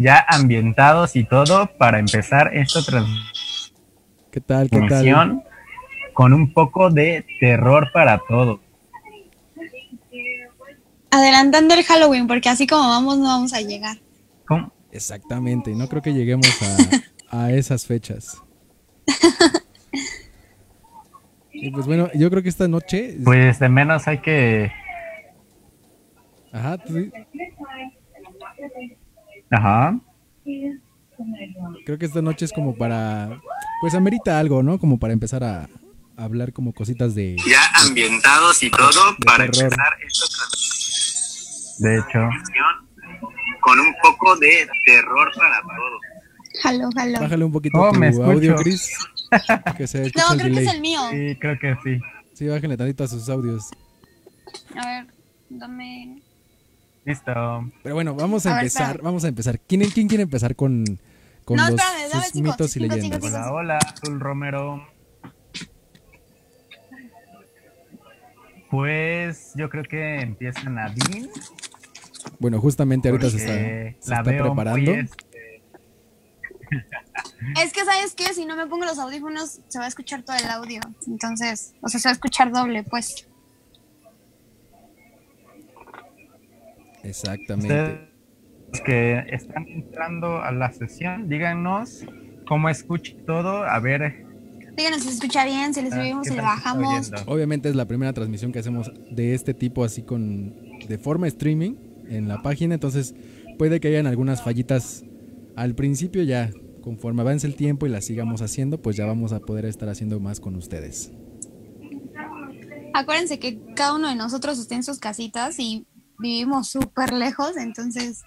ya ambientados y todo para empezar esta ¿Qué tal? ¿Qué tal? transmisión con un poco de terror para todos. Adelantando el Halloween, porque así como vamos, no vamos a llegar. ¿Cómo? Exactamente, no creo que lleguemos a, a esas fechas. Y pues bueno, yo creo que esta noche. Pues de menos hay que. Ajá, tú- Ajá. creo que esta noche es como para. Pues amerita algo, ¿no? Como para empezar a, a hablar como cositas de. Ya ambientados y todo para terror. empezar esta. De hecho. Con un poco de terror para todos. Jalo, jalo. Bájale un poquito Oh, tu me audio, Chris. Que se No, creo que delay. es el mío. Sí, creo que sí. Sí, bájale tantito a sus audios. A ver, dame. Listo. Pero bueno, vamos a, A empezar, vamos a empezar. ¿Quién, quién quiere empezar con, con No, los espérame, dame sus cinco, mitos y leyendas? cinco, Hola, hola, Azul Romero. Pues yo creo que empieza Nadine. Bueno, justamente ahorita se está, se la está preparando. este, Es que, ¿sabes qué? Si no me pongo los audífonos, se va a escuchar todo el audio. Entonces, o sea, se va a escuchar doble, pues. Exactamente. Ustedes que están entrando a la sesión, díganos cómo escucha todo. A ver. Díganos si se escucha bien, si le ah, subimos, si le bajamos. Obviamente es la primera transmisión que hacemos de este tipo así con de forma streaming en la página, entonces puede que hayan algunas fallitas al principio ya, conforme avance el tiempo y las sigamos haciendo, pues ya vamos a poder estar haciendo más con ustedes. Acuérdense que cada uno de nosotros está en sus casitas y vivimos súper lejos, entonces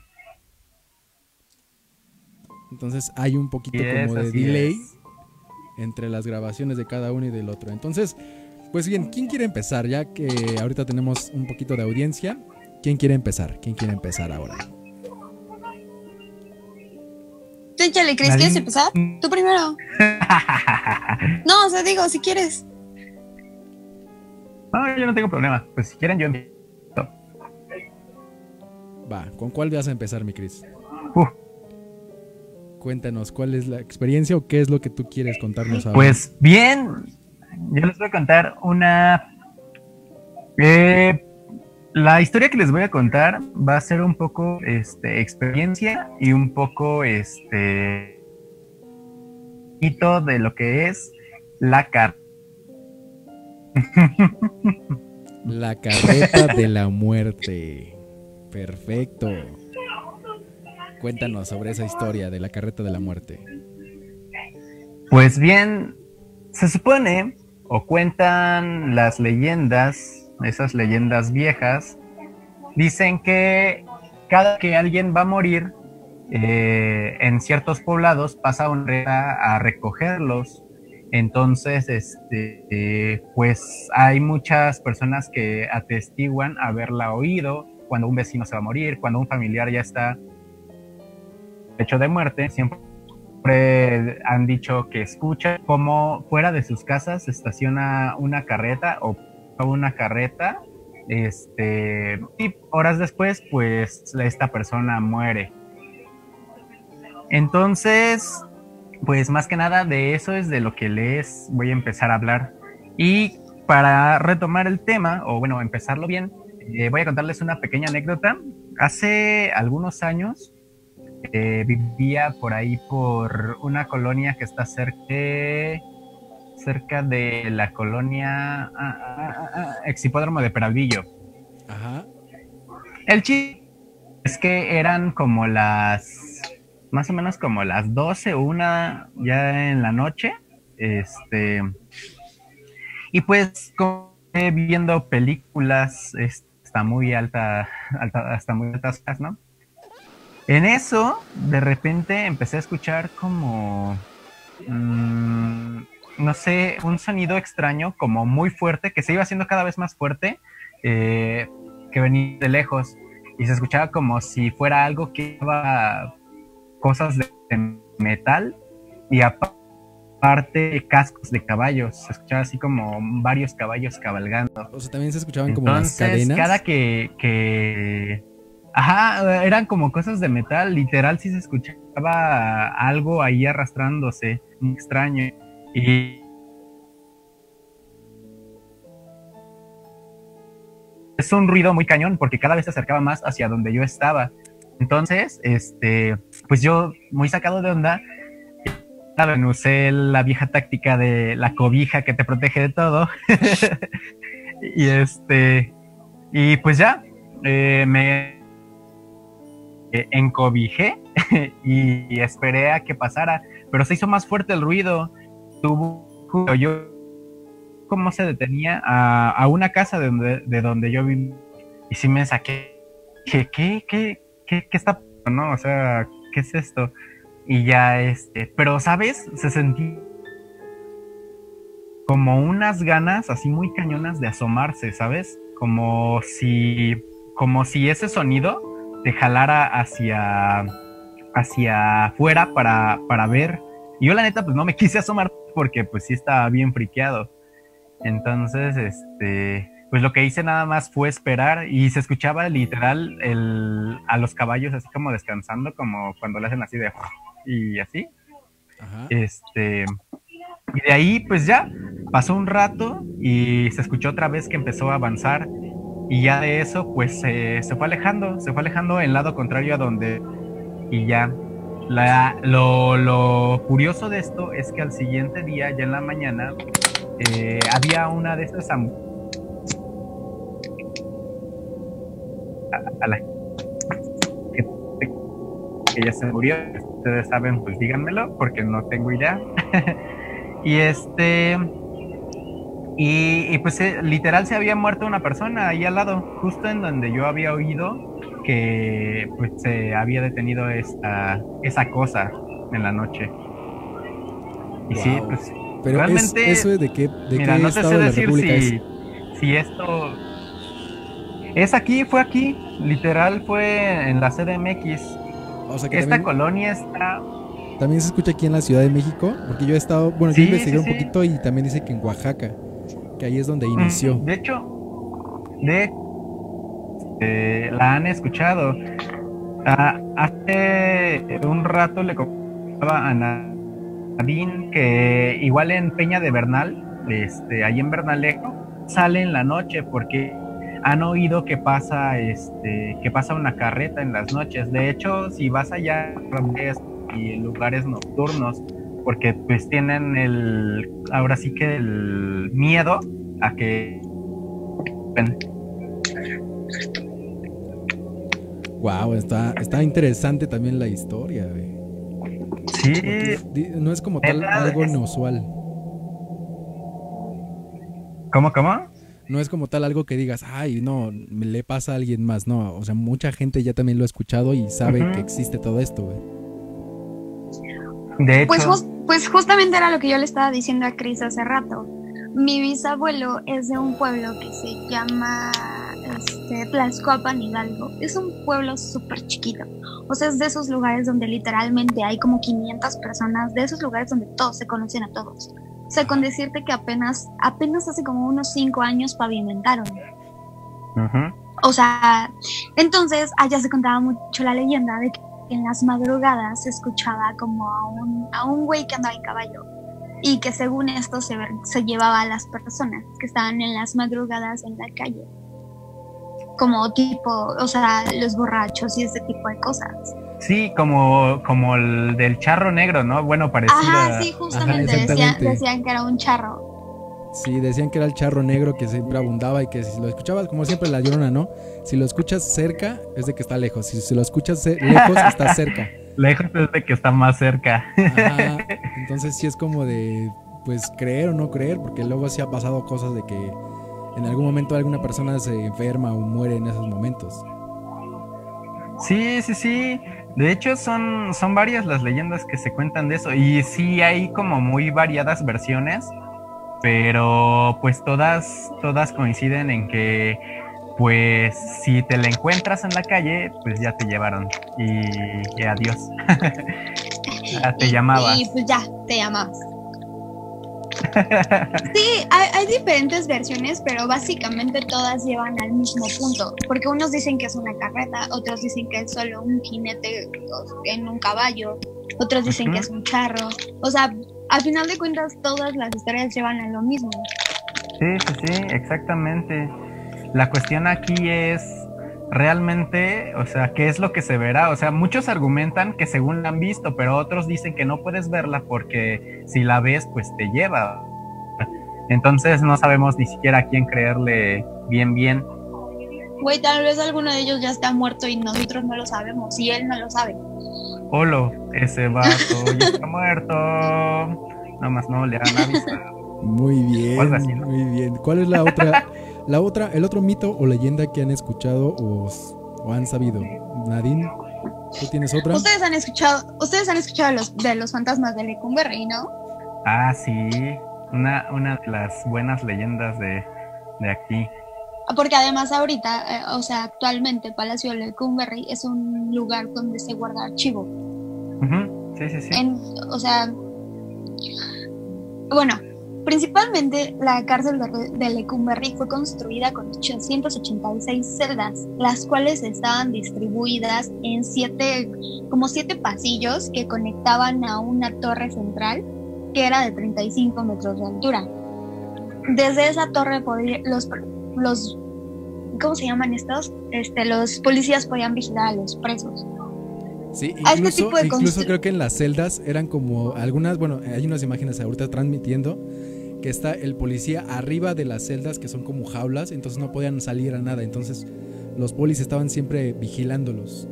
Entonces hay un poquito como de delay es. entre las grabaciones de cada uno y del otro. Entonces, pues bien, ¿quién quiere empezar? Ya que ahorita tenemos un poquito de audiencia, ¿quién quiere empezar? ¿Quién quiere empezar ahora? Tú échale, Cris, Nadine. ¿quieres empezar? Tú primero. No, o sea, digo, si quieres. No, yo no tengo problema. Pues si quieren, yo empiezo. Va, ¿con cuál vas a empezar, mi Cris? Cuéntanos, ¿cuál es la experiencia o qué es lo que tú quieres contarnos ahora? Pues bien, yo les voy a contar una... eh, la historia que les voy a contar va a ser un poco este, experiencia y un poco este hito de lo que es la carta. La carreta de la muerte. Perfecto. Cuéntanos sobre esa historia de la carreta de la muerte. Pues bien, se supone o cuentan las leyendas, esas leyendas viejas, dicen que cada que alguien va a morir eh, en ciertos poblados pasa un a, a recogerlos. Entonces, este, eh, pues hay muchas personas que atestiguan haberla oído cuando un vecino se va a morir, cuando un familiar ya está hecho de muerte, siempre han dicho que escuchan como fuera de sus casas estaciona una carreta o una carreta este y horas después pues esta persona muere. Entonces pues más que nada de eso es de lo que les voy a empezar a hablar. Y para retomar el tema o bueno empezarlo bien eh, voy a contarles una pequeña anécdota hace algunos años eh, vivía por ahí por una colonia que está cerca de, cerca de la colonia ah, ah, ah, ah, Exhipódromo de Peralvillo. Ajá. El chiste es que eran como las más o menos como las 12 o una ya en la noche. Este y pues como eh, viendo películas es- muy alta, alta hasta muy altas ¿no? En eso, de repente empecé a escuchar como, mm, no sé, un sonido extraño, como muy fuerte, que se iba haciendo cada vez más fuerte, eh, que venía de lejos. Y se escuchaba como si fuera algo que llevaba cosas de metal y aparte cascos de caballos. Se escuchaba así como varios caballos cabalgando. O sea, también se escuchaban como las Entonces, cadenas. cada que, que Ajá, eran como cosas de metal, literal sí se escuchaba algo ahí arrastrándose, muy extraño. Y es un ruido muy cañón porque cada vez se acercaba más hacia donde yo estaba. Entonces, este, pues yo muy sacado de onda, saben, usé la vieja táctica de la cobija que te protege de todo. y este, y pues ya, eh, me encobijé y, esperé a que pasara, pero se hizo más fuerte el ruido. Tuvo yo cómo se detenía a, una casa de donde, de donde yo viví y sí me saqué. ¿Qué, qué, qué, qué, qué está no? O sea, ¿qué es esto? Y ya este, pero sabes, se sentí como unas ganas así muy cañonas de asomarse, ¿sabes? Como si como si ese sonido te jalara hacia hacia afuera para, para ver. Y yo la neta pues no me quise asomar porque pues sí estaba bien friqueado. Entonces, este, pues lo que hice nada más fue esperar y se escuchaba literal el, a los caballos así como descansando, como cuando le hacen así de y así. Este, y de ahí pues ya pasó un rato y se escuchó otra vez que empezó a avanzar y ya de eso pues se fue alejando, se fue alejando en lado contrario a donde y ya. La, lo, lo curioso de esto es que al siguiente día, ya en la mañana, eh, había una de esas a, la que, que, ya se murió. Ustedes saben, pues díganmelo, porque no tengo idea. y este. Y, pues eh, literal se había muerto una persona ahí al lado, justo en donde yo había oído que pues se había detenido esta, esa cosa en la noche. Y sí, pues pero realmente, es, eso de qué, de mira, qué no te sé decir si, si esto es aquí, fue aquí, literal fue en la CDMX. O sea que esta colonia está también se escucha aquí en la Ciudad de México, porque yo he estado, bueno, yo investigué un poquito y también dice que en Oaxaca, que ahí es donde mm, inició. De hecho, de eh, la han escuchado. Ah, hace un rato le contaba a Nadine que igual en Peña de Bernal, este, ahí en Bernalejo, sale en la noche porque han oído que pasa, este, que pasa una carreta en las noches. De hecho, si vas allá y en lugares nocturnos, porque pues tienen el, ahora sí que el miedo a que Wow, está, está interesante también la historia, Sí. no es como tal algo inusual. ¿Cómo, cómo? No es como tal algo que digas, ay, no, me le pasa a alguien más. No, o sea, mucha gente ya también lo ha escuchado y sabe que existe todo esto, güey. De pues hecho. Pues, pues justamente era lo que yo le estaba diciendo a Cris hace rato. Mi bisabuelo es de un pueblo que se llama este, Tlaxcoapan Hidalgo. Es un pueblo súper chiquito. O sea, es de esos lugares donde literalmente hay como 500 personas, de esos lugares donde todos se conocen a todos. O sea, con decirte que apenas, apenas hace como unos 5 años pavimentaron. O sea, entonces allá se contaba mucho la leyenda de que en las madrugadas se escuchaba como a un, a un güey que andaba en caballo y que según esto se, se llevaba a las personas que estaban en las madrugadas en la calle como tipo, o sea, los borrachos y ese tipo de cosas. Sí, como, como el del charro negro, ¿no? Bueno, parecido. Ajá, sí, justamente decían, decían que era un charro. Sí, decían que era el charro negro que siempre abundaba y que si lo escuchabas, como siempre la llorona, ¿no? Si lo escuchas cerca, es de que está lejos. Si, lo escuchas lejos, está cerca. Lejos es de que está más cerca. Ajá, entonces sí es como de, pues, creer o no creer, porque luego sí ha pasado cosas de que en algún momento alguna persona se enferma o muere en esos momentos. Sí, sí, sí. De hecho, son, son varias las leyendas que se cuentan de eso. Y sí hay como muy variadas versiones. Pero pues todas, todas coinciden en que pues si te la encuentras en la calle, pues ya te llevaron. Y, adiós. ya te llamabas. Y pues ya, te llamabas. Sí, hay, hay diferentes versiones, pero básicamente todas llevan al mismo punto, porque unos dicen que es una carreta, otros dicen que es solo un jinete en un caballo, otros dicen que es un charro, o sea, al final de cuentas todas las historias llevan a lo mismo. Sí, sí, sí, exactamente. La cuestión aquí es realmente, o sea, ¿qué es lo que se verá? O sea, muchos argumentan que según la han visto, pero otros dicen que no puedes verla porque si la ves, pues te lleva. Entonces no sabemos ni siquiera a quién creerle bien, bien. Güey, tal vez alguno de ellos ya está muerto y nosotros no lo sabemos, y él no lo sabe. Olo, ese vato ya está muerto. Nada más no le han avisado. Muy bien, así, ¿no? muy bien. ¿Cuál es la otra, la otra, el otro mito o leyenda que han escuchado o, o han sabido? Nadine, ¿tú tienes otra? Ustedes han escuchado, ustedes han escuchado los, de los fantasmas de Lecumberri, ¿no? Ah, sí, una, una de las buenas leyendas de, de aquí. Porque además ahorita, eh, o sea, actualmente Palacio de Lecumberri es un lugar donde se guarda archivo. Sí, sí, sí. En- o sea, bueno, principalmente la cárcel de, Lecumberri fue construida con 886 celdas, las cuales estaban distribuidas en siete, como siete pasillos que conectaban a una torre central que era de 35 metros de altura. Desde esa torre los, los ¿cómo se llaman estos? Este, los policías podían vigilar a los presos. Sí, a este incluso, tipo de incluso creo que en las celdas eran como algunas, bueno, hay unas imágenes ahorita transmitiendo que está el policía arriba de las celdas que son como jaulas, entonces no podían salir a nada, entonces los polis estaban siempre vigilándolos.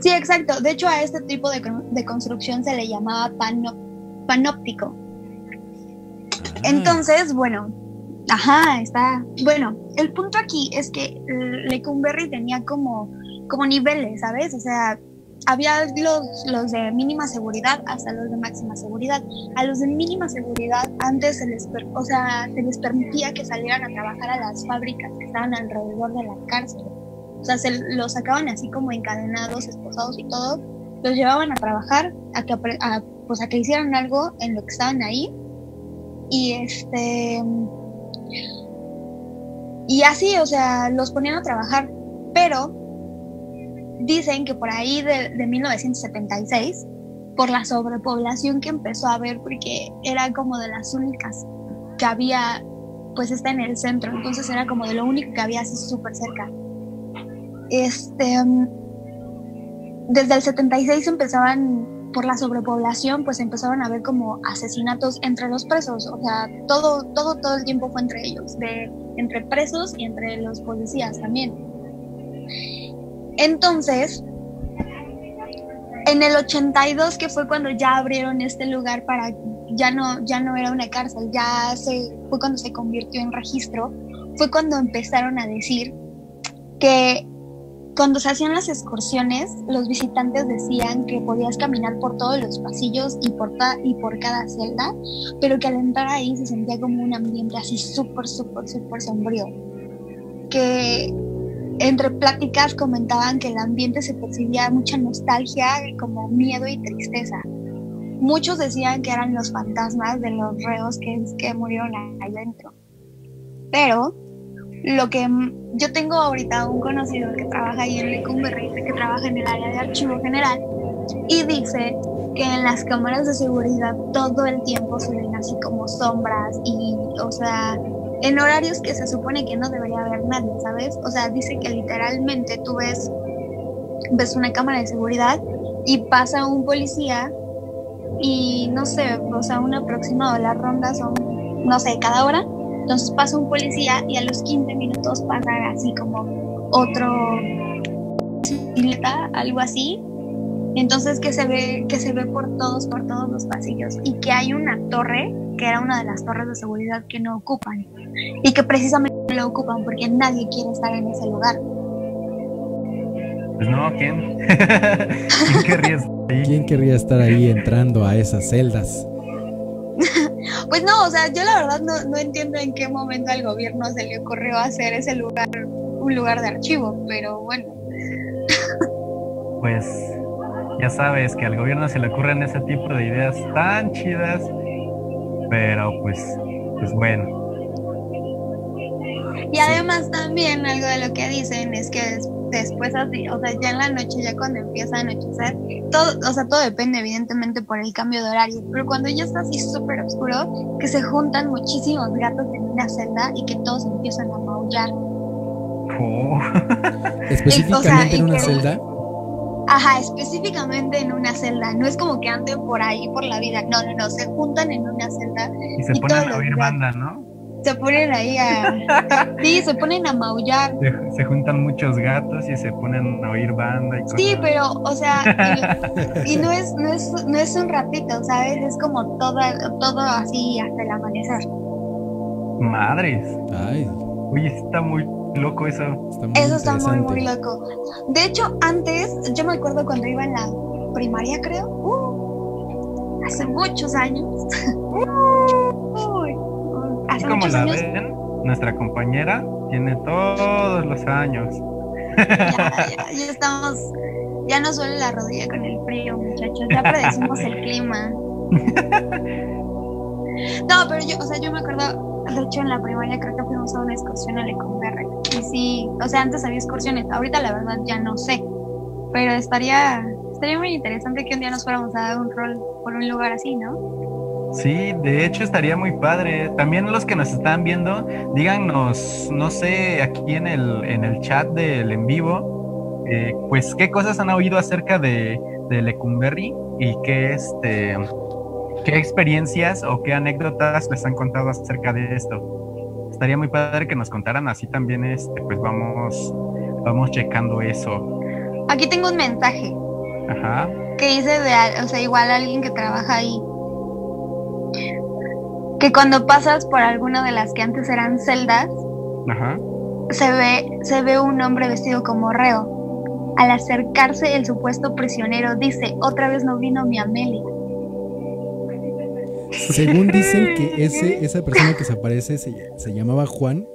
Sí, exacto. De hecho, a este tipo de, de construcción se le llamaba panóptico. Ah, Entonces, bueno, ajá, está. Bueno, el punto aquí es que Lecumberri tenía como, como niveles, ¿sabes? O sea, había los, los de mínima seguridad hasta los de máxima seguridad. A los de mínima seguridad antes se les, o sea, se les permitía que salieran a trabajar a las fábricas que estaban alrededor de la cárcel. O sea, se los sacaban así como encadenados, esposados y todo. Los llevaban a trabajar, a que, a, pues a que hicieran algo en lo que estaban ahí. Y este. Y así, o sea, los ponían a trabajar. Pero dicen que por ahí de, de 1976, por la sobrepoblación que empezó a haber, porque era como de las únicas que había, pues está en el centro, entonces era como de lo único que había así súper cerca. Este, mm, desde el 76 empezaban, por la sobrepoblación, pues empezaron a haber como asesinatos entre los presos, o sea, todo, todo, todo el tiempo fue entre ellos, de, entre presos y entre los policías también. Entonces, en el 82, que fue cuando ya abrieron este lugar para, ya no, ya no era una cárcel, ya se, fue cuando se convirtió en registro, fue cuando empezaron a decir que cuando se hacían las excursiones, los visitantes decían que podías caminar por todos los pasillos y por, y por cada celda, pero que al entrar ahí se sentía como un ambiente así súper, súper, súper sombrío. Que entre pláticas comentaban que el ambiente se percibía mucha nostalgia, como miedo y tristeza. Muchos decían que eran los fantasmas de los reos que, que murieron ahí dentro. Pero lo que yo tengo ahorita un conocido que trabaja ahí en Lecumberri, que trabaja en el área de archivo general, y dice que en las cámaras de seguridad todo el tiempo se ven así como sombras y, o sea, en horarios que se supone que no debería haber nadie, ¿sabes? O sea, dice que literalmente tú ves, ves una cámara de seguridad y pasa un policía y no sé, o sea, un aproximado, las rondas son, no sé, cada hora. Entonces pasa un policía y a los 15 minutos pasa así como otro algo así. Entonces que se ve, que se ve por todos, por todos los pasillos. Y que hay una torre, que era una de las torres de seguridad que no ocupan. Y que precisamente la ocupan porque nadie quiere estar en ese lugar. Pues no, ¿quién? ¿Quién querría estar ahí? ¿Quién querría estar ahí entrando a esas celdas? Pues no, o sea, yo la verdad no, no entiendo en qué momento al gobierno se le ocurrió hacer ese lugar un lugar de archivo, pero bueno. Pues ya sabes que al gobierno se le ocurren ese tipo de ideas tan chidas Pero pues, pues bueno. Y además también algo de lo que dicen es que después así, o sea, ya en la noche, ya cuando empieza a anochecer, todo, o sea, todo depende evidentemente por el cambio de horario, pero cuando ya está así súper oscuro, que se juntan muchísimos gatos en una celda y que todos empiezan a maullar. Oh. Específicamente en una celda. Ajá, específicamente en una celda. No es como que anden por ahí por la vida. No, no, no. Se juntan en una celda. Y se ponen a oír banda, ¿no? Se ponen ahí a. sí, se ponen a maullar. Se, juntan muchos gatos y se ponen a oír banda y cosas. Sí, pero, o sea, y, no, es, no, es, no es un ratito, ¿sabes? Es como todo, todo así hasta el amanecer. Madres. Ay. Oye, está muy loco eso. eso está muy, muy loco. De hecho, antes, yo me acuerdo cuando iba en la primaria, creo. Uh, hace muchos años. hace como la ven, nuestra compañera tiene todos los años. ya, ya, estamos. Ya nos duele la rodilla con el frío, muchachos. Ya predecimos el clima. No, pero yo, o sea, yo me acuerdo, de hecho en la primaria creo que fuimos a una excursión a Lecumberri sí, o sea, antes había excursiones, ahorita la verdad ya no sé, pero estaría, estaría muy interesante que un día nos fuéramos a dar un rol por un lugar así, ¿no? Sí, de hecho estaría muy padre. También los que nos están viendo, díganos, no sé, aquí en el, en el chat del en vivo, eh, pues qué cosas han oído acerca de, de Lecumberri y qué, este, qué experiencias o qué anécdotas les han contado acerca de esto. Estaría muy padre que nos contaran así también este pues vamos vamos checando eso. Aquí tengo un mensaje. Ajá. que dice de o sea igual alguien que trabaja ahí que cuando pasas por alguna de las que antes eran celdas Ajá. se ve se ve un hombre vestido como reo al acercarse el supuesto prisionero dice otra vez no vino mi Amelia según dicen que ese, esa persona que se aparece se, llamaba Juan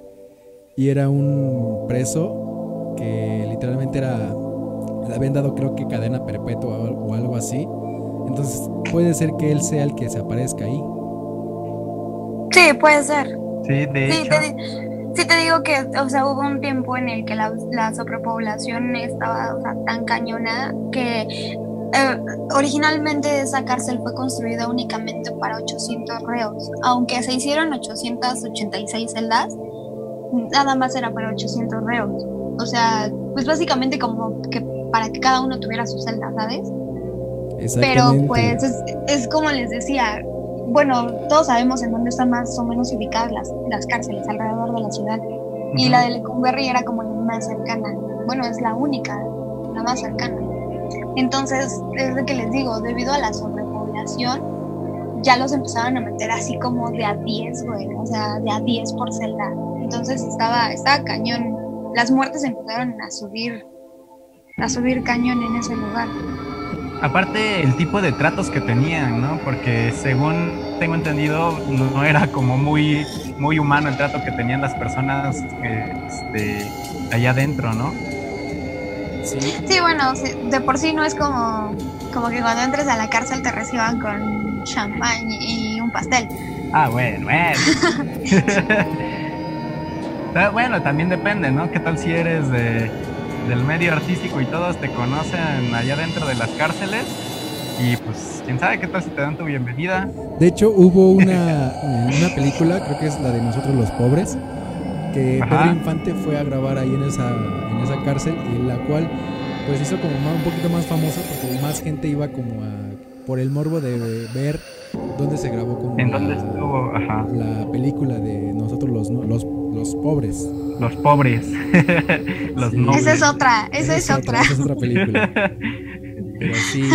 y era un preso que literalmente era, le habían dado creo que cadena perpetua o algo así. Entonces puede ser que él sea el que se aparezca ahí. Sí, puede ser. Sí, de hecho. Te, sí, te digo que, o sea, hubo un tiempo en el que la, la sobrepoblación estaba tan cañona que eh, originalmente esa cárcel fue construida únicamente para 800 reos, aunque se hicieron 886 celdas, nada más era para 800 reos. O sea, pues básicamente como que para que cada uno tuviera su celda, ¿sabes? Pero pues es, como les decía, bueno, todos sabemos en dónde están más o menos ubicadas las, las cárceles alrededor de la ciudad. Y la de Lecumberri era como la más cercana. Bueno, es la única, la más cercana. Entonces, desde que les digo, debido a la sobrepoblación, ya los empezaban a meter así como de a 10, güey, o sea, de a 10 por celda. Entonces estaba, estaba cañón. Las muertes empezaron a subir, a subir cañón en ese lugar. Aparte el tipo de tratos que tenían, ¿no? Porque según tengo entendido, no era como muy, muy humano el trato que tenían las personas este, allá adentro, ¿no? Sí, bueno, de por sí no es como, como que cuando entres a la cárcel te reciban con champán y un pastel. Ah, bueno, bueno. bueno, también depende, ¿no? ¿Qué tal si eres de, del medio artístico y todos te conocen allá dentro de las cárceles? Y pues, quién sabe qué tal si te dan tu bienvenida. De hecho, hubo una, una película, creo que es la de Nosotros los Pobres, que Pedro Infante fue a grabar ahí en esa, en esa cárcel, en la cual pues hizo como un poquito más famosa porque más gente iba como a, por el morbo de ver dónde se grabó como ¿En dónde estuvo? la película de nosotros los, los, los pobres. Los pobres. los Esa es otra, esa, es, otra. Esa es otra película. Pero sí,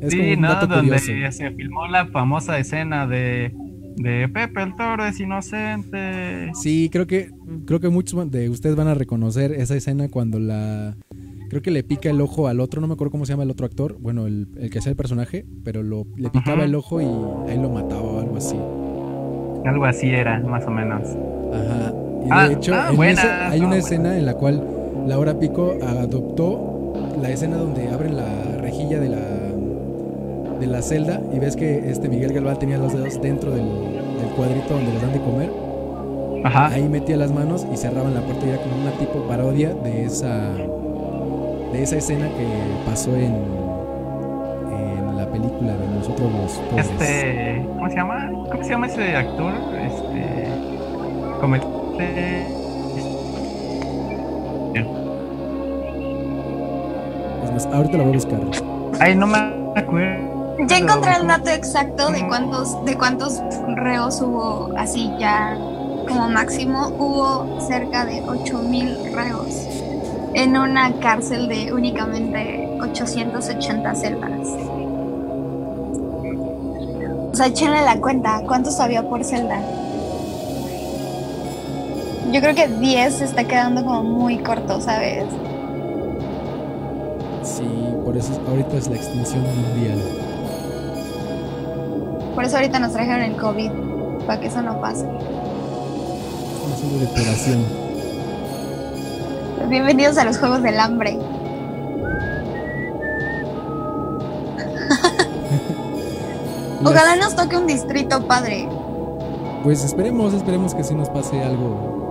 es sí, como un ¿no? donde se filmó la famosa escena de de Pepe el Toro es inocente. Sí, creo que creo que muchos de ustedes van a reconocer esa escena cuando la creo que le pica el ojo al otro, no me acuerdo cómo se llama el otro actor, bueno, el, que sea el personaje, pero lo, le picaba el ojo y ahí lo mataba o algo así. Algo así era, más o menos. Ajá. Y de ah, hecho, ah, hay una escena en la cual Laura Pico adoptó la escena donde abren la rejilla de la de la celda y ves que este Miguel Galván tenía los dedos dentro del, cuadrito donde les dan de comer. Ajá. Ahí metía las manos y cerraban la puerta y era como una tipo parodia de esa de esa escena que pasó en en la película de nosotros los pobres. Este, ¿cómo se llama? ¿Cómo se llama ese actor? Este, comete. Es más, ahorita lo voy a buscar. Ay, no me acuerdo. Ya encontré el dato exacto de cuántos, de cuántos reos hubo así ya como máximo. Hubo cerca de 8000 reos en una cárcel de únicamente 880 celdas. O sea, échenle la cuenta, ¿cuántos había por celda? Yo creo que 10 se está quedando como muy corto, ¿sabes? Sí, por eso ahorita es la extinción mundial. Por eso ahorita nos trajeron el COVID, para que eso no pase. Estamos haciendo depuración. Bienvenidos a los Juegos del Hambre. Ojalá nos toque un distrito padre. Pues esperemos, esperemos que sí nos pase algo.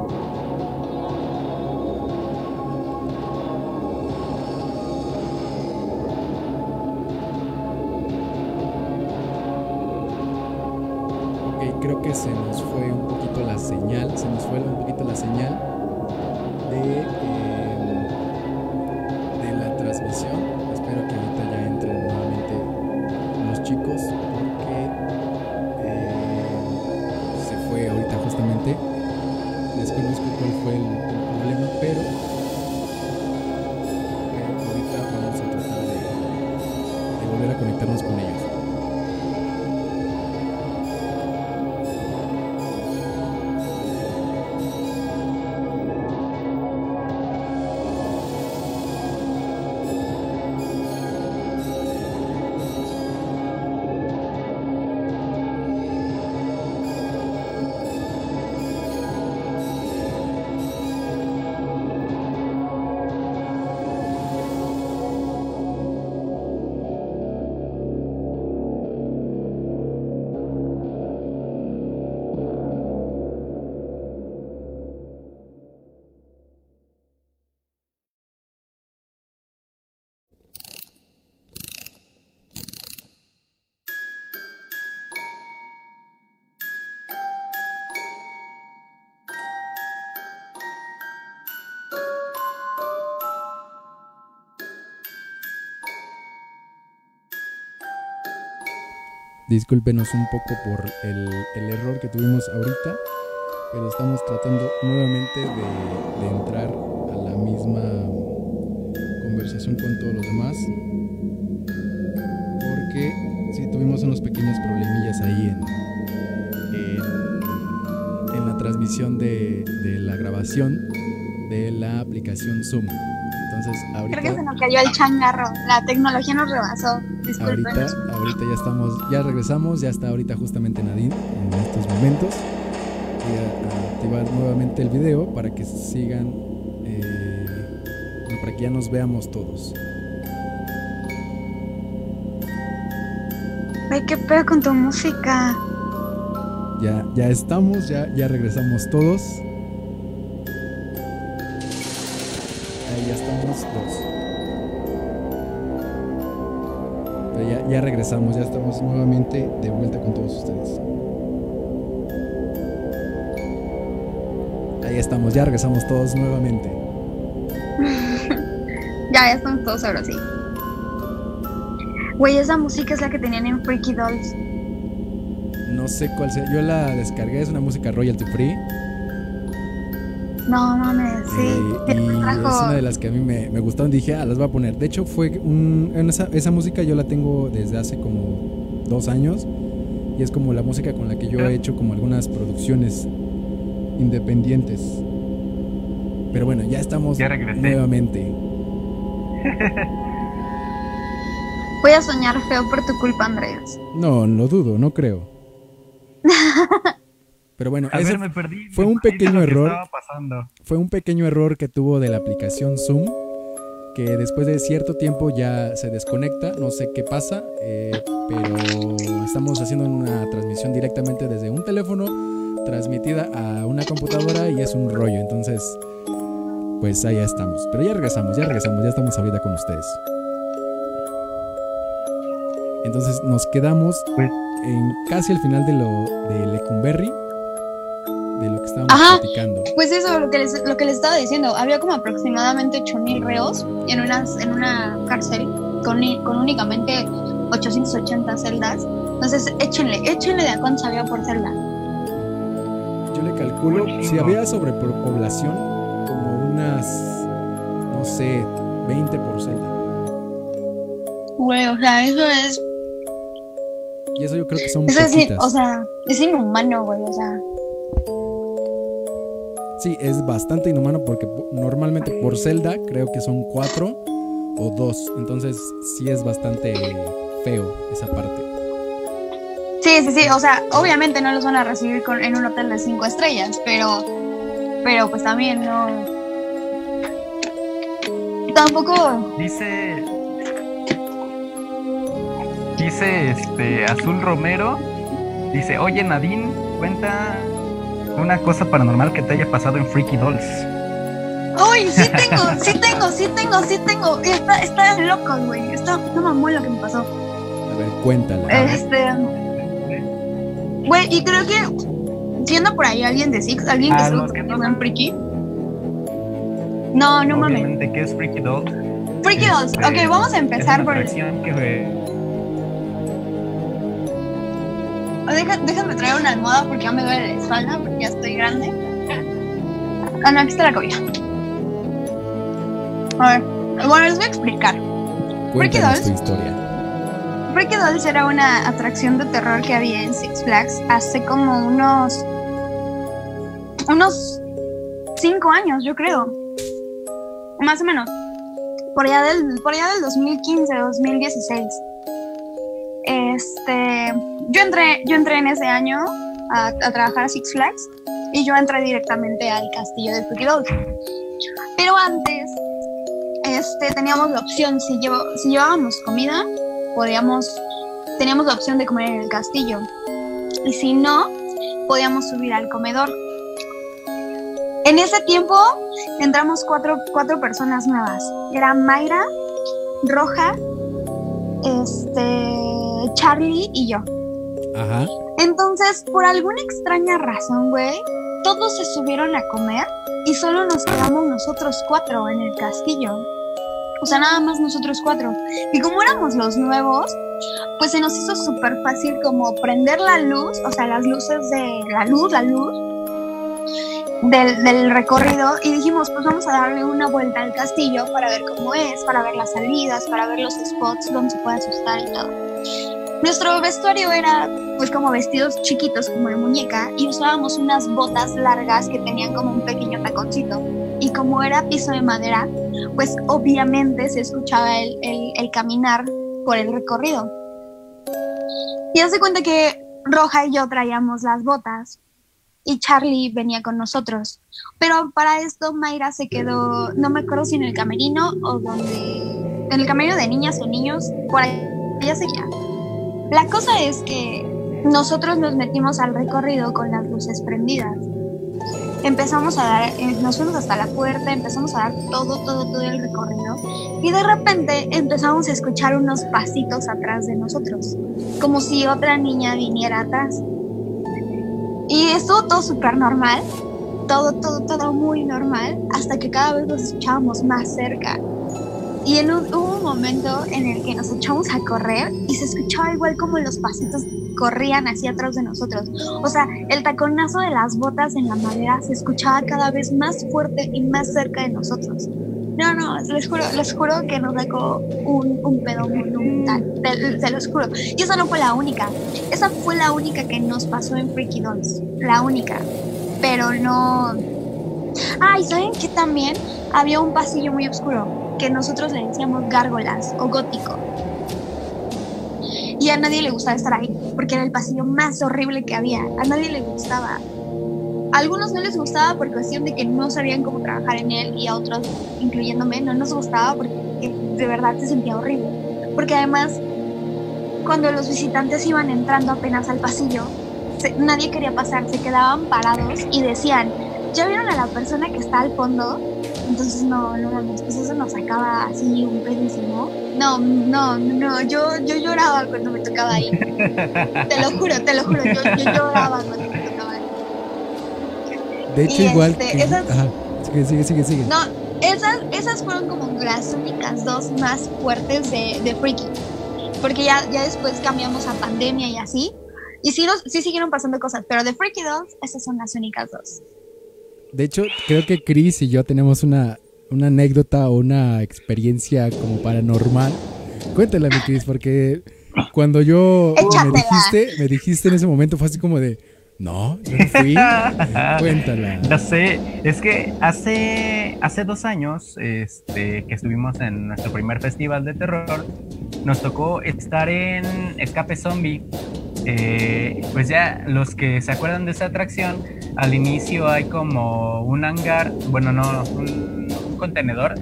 Discúlpenos un poco por el, el error que tuvimos ahorita, pero estamos tratando nuevamente de, de entrar a la misma conversación con todos los demás, porque sí tuvimos unos pequeños problemillas ahí en, en, en la transmisión de, de la grabación de la aplicación Zoom. Entonces, ahorita... Creo que se nos cayó el changarro. La tecnología nos rebasó. Disculpen. ahorita ya estamos, ya regresamos, ya está ahorita justamente Nadine en estos momentos. Voy a activar nuevamente el video para que sigan, eh, para que ya nos veamos todos. Ay, qué pedo con tu música. Ya, ya estamos, ya, ya regresamos todos. Ahí ya estamos dos. Ya, ya regresamos, ya estamos nuevamente de vuelta con todos ustedes. Ahí estamos, ya regresamos todos nuevamente. Ya, ya estamos todos ahora sí. Güey, esa música es la que tenían en Freaky Dolls. No sé cuál sea, yo la descargué, es una música royalty free. No mames, sí. Eh, y Trajo- es una de las que a mí me, me gustaron. Dije, ah, las voy a poner. De hecho, fue un, en esa, esa música yo la tengo desde hace como dos años. Y es como la música con la que yo he hecho como algunas producciones independientes. Pero bueno, ya estamos Ya nuevamente. Voy a soñar feo por tu culpa, Andrés. No, lo dudo, no creo. Pero bueno, A ese ver, me perdí. fue me un pequeño error. fue un pequeño error que tuvo de la aplicación Zoom. que después de cierto tiempo ya se desconecta, no sé qué pasa, eh, pero estamos haciendo una transmisión directamente desde un teléfono transmitida a una computadora y es un rollo, entonces pues ahí estamos. Pero ya regresamos, ya regresamos, ya estamos ahorita con ustedes. Entonces nos quedamos Pues- en casi al final de lo de Lecumberri, de lo que estábamos Ajá. platicando. Pues eso, lo que les, lo que les estaba diciendo, había como aproximadamente 8.000 reos en, unas, en una cárcel con, i- con únicamente 880 celdas. Entonces, échenle, échenle de a cuántos había por celda. Yo le calculo, si había sobrepoblación, como unas, no sé, 20 por celda. Güey, o sea, eso es, Y eso yo creo que son eso poquitas. o sea, es inhumano, güey, o sea. Sí, es bastante inhumano porque po- normalmente por celda creo que son cuatro o dos. Entonces sí es bastante feo esa parte. Sí, sí, sí, o sea, obviamente no los van a recibir con- en un hotel de cinco estrellas, pero, pero pues también no. Tampoco, Dice. Dice este Azul Romero. Dice, oye Nadine, cuenta una cosa paranormal que te haya pasado en Freaky Dolls. ¡Uy! Sí tengo, sí tengo, sí tengo, sí tengo. Está, está loco, güey. Está, no mamó lo que me pasó. A ver, cuéntala. Este. Güey, y creo que siendo por ahí alguien de Six, alguien que Ah, los que no en Freaky. No, no mames. ¿qué es Freaky Doll? Freaky Dolls. Este, Ok, vamos a Es empezar una por que Deja- déjame traer una almohada porque ya me duele la espalda, porque ya estoy grande. Ah, no, aquí está la cobija. A ver, bueno, les voy a explicar. Cuéntanos Dolls. historia. Freaky Dolls era una atracción de terror que había en Six Flags hace como unos. unos. cinco años, yo creo. Más o menos. Por allá del, por allá del 2015, 2016. Este. Yo entré, yo entré en ese año a, trabajar a Six Flags y yo entré directamente al castillo de Freaky Dolls. Pero antes, este, teníamos la opción, si llevábamos comida, podíamos, teníamos la opción de comer en el castillo. Y si no, podíamos subir al comedor. En ese tiempo entramos cuatro, cuatro personas nuevas. Era Mayra, Roja, este, Charlie y yo. Ajá. Entonces, por alguna extraña razón, güey, todos se subieron a comer y solo nos quedamos nosotros cuatro en el castillo. O sea, nada más nosotros cuatro. Y como éramos los nuevos, pues se nos hizo súper fácil como prender la luz, o sea, las luces de la luz, la luz del, del recorrido y dijimos, pues vamos a darle una vuelta al castillo para ver cómo es, para ver las salidas, para ver los spots donde se puede asustar y todo. Nuestro vestuario era pues como vestidos chiquitos como de muñeca y usábamos unas botas largas que tenían como un pequeño taconcito. Y como era piso de madera, pues obviamente se escuchaba el, el- el caminar por el recorrido. Y hace cuenta que Roja y yo traíamos las botas y Charlie venía con nosotros. Pero para esto Mayra se quedó, no me acuerdo si en el camerino o donde, en el camerino de niñas o niños, por ahí, ella seguía. La cosa es que nosotros nos metimos al recorrido con las luces prendidas. Empezamos a dar, eh, nos fuimos hasta la puerta, empezamos a dar todo, todo, todo el recorrido y de repente empezamos a escuchar unos pasitos atrás de nosotros, como si otra niña viniera atrás. Y estuvo todo súper normal, todo, todo, todo muy normal, hasta que cada vez nos escuchábamos más cerca. Y en un- hubo un momento en el que nos echamos a correr y se escuchaba igual como los pasitos corrían hacia atrás de nosotros. O sea, el taconazo de las botas en la madera se escuchaba cada vez más fuerte y más cerca de nosotros. No, no, les juro, les juro que nos sacó un, un pedo monumental, te- se los juro. Y esa no fue la única, esa fue la única que nos pasó en Freaky Dolls, la única. Pero no... Ah, y ¿saben que también había un pasillo muy oscuro? Que nosotros le decíamos gárgolas o gótico. Y a nadie le gustaba estar ahí, porque era el pasillo más horrible que había. A nadie le gustaba. a algunos no les gustaba por cuestión de que no sabían cómo trabajar en él y a otros, incluyéndome, no nos gustaba porque de verdad se sentía horrible. Porque además, cuando los visitantes iban entrando apenas al pasillo, nadie quería pasar, se quedaban parados y decían, ¿ya vieron a la persona que está al fondo? Entonces no, no pues eso nos sacaba así un pedísimo. No, no, no, yo, yo lloraba cuando me tocaba ahí. te lo juro, te lo juro, yo, yo lloraba cuando me tocaba ahí. De hecho, igual. Este, esas, Sigue, sigue, sigue, sigue. No, esas, esas fueron como las únicas dos más fuertes de, de Freaky. Porque ya, ya después cambiamos a pandemia y así. Y sí, nos, sí siguieron pasando cosas, pero de Freaky Dolls, esas son las únicas dos. De hecho, creo que Chris y yo tenemos una, una anécdota o una experiencia como paranormal. Cuéntala, mi Chris, porque cuando yo me dijiste, me dijiste en ese momento, fue así como de, no, yo no fui. Cuéntala. Ya sé, es que hace, hace dos años este, que estuvimos en nuestro primer festival de terror, nos tocó estar en Escape Zombie. Eh, pues ya los que se acuerdan de esa atracción, al inicio hay como un hangar, bueno, no, un, contenedor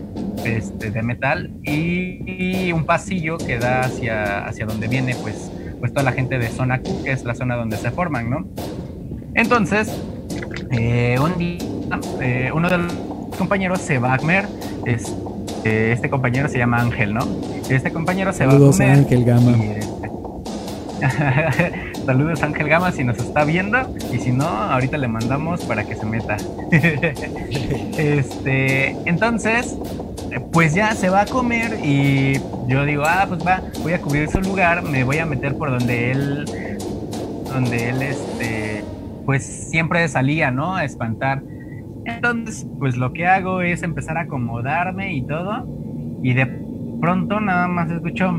este, de metal y, un pasillo que da hacia, hacia donde viene pues, pues toda la gente de zona Q, que es la zona donde se forman, ¿no? Entonces, eh, un día, eh, uno de los compañeros se va a comer, este, este compañero se llama Ángel, ¿no? Este compañero se va a comer. Ángel Gama. Saludos Ángel Gama si nos está viendo y si no, ahorita le mandamos para que se meta. este, entonces, pues ya se va a comer y yo digo, ah, pues va, voy a cubrir su lugar, me voy a meter por donde él, donde él, este, pues siempre salía, ¿no? A espantar. Entonces, pues lo que hago es empezar a acomodarme y todo y de pronto nada más escucho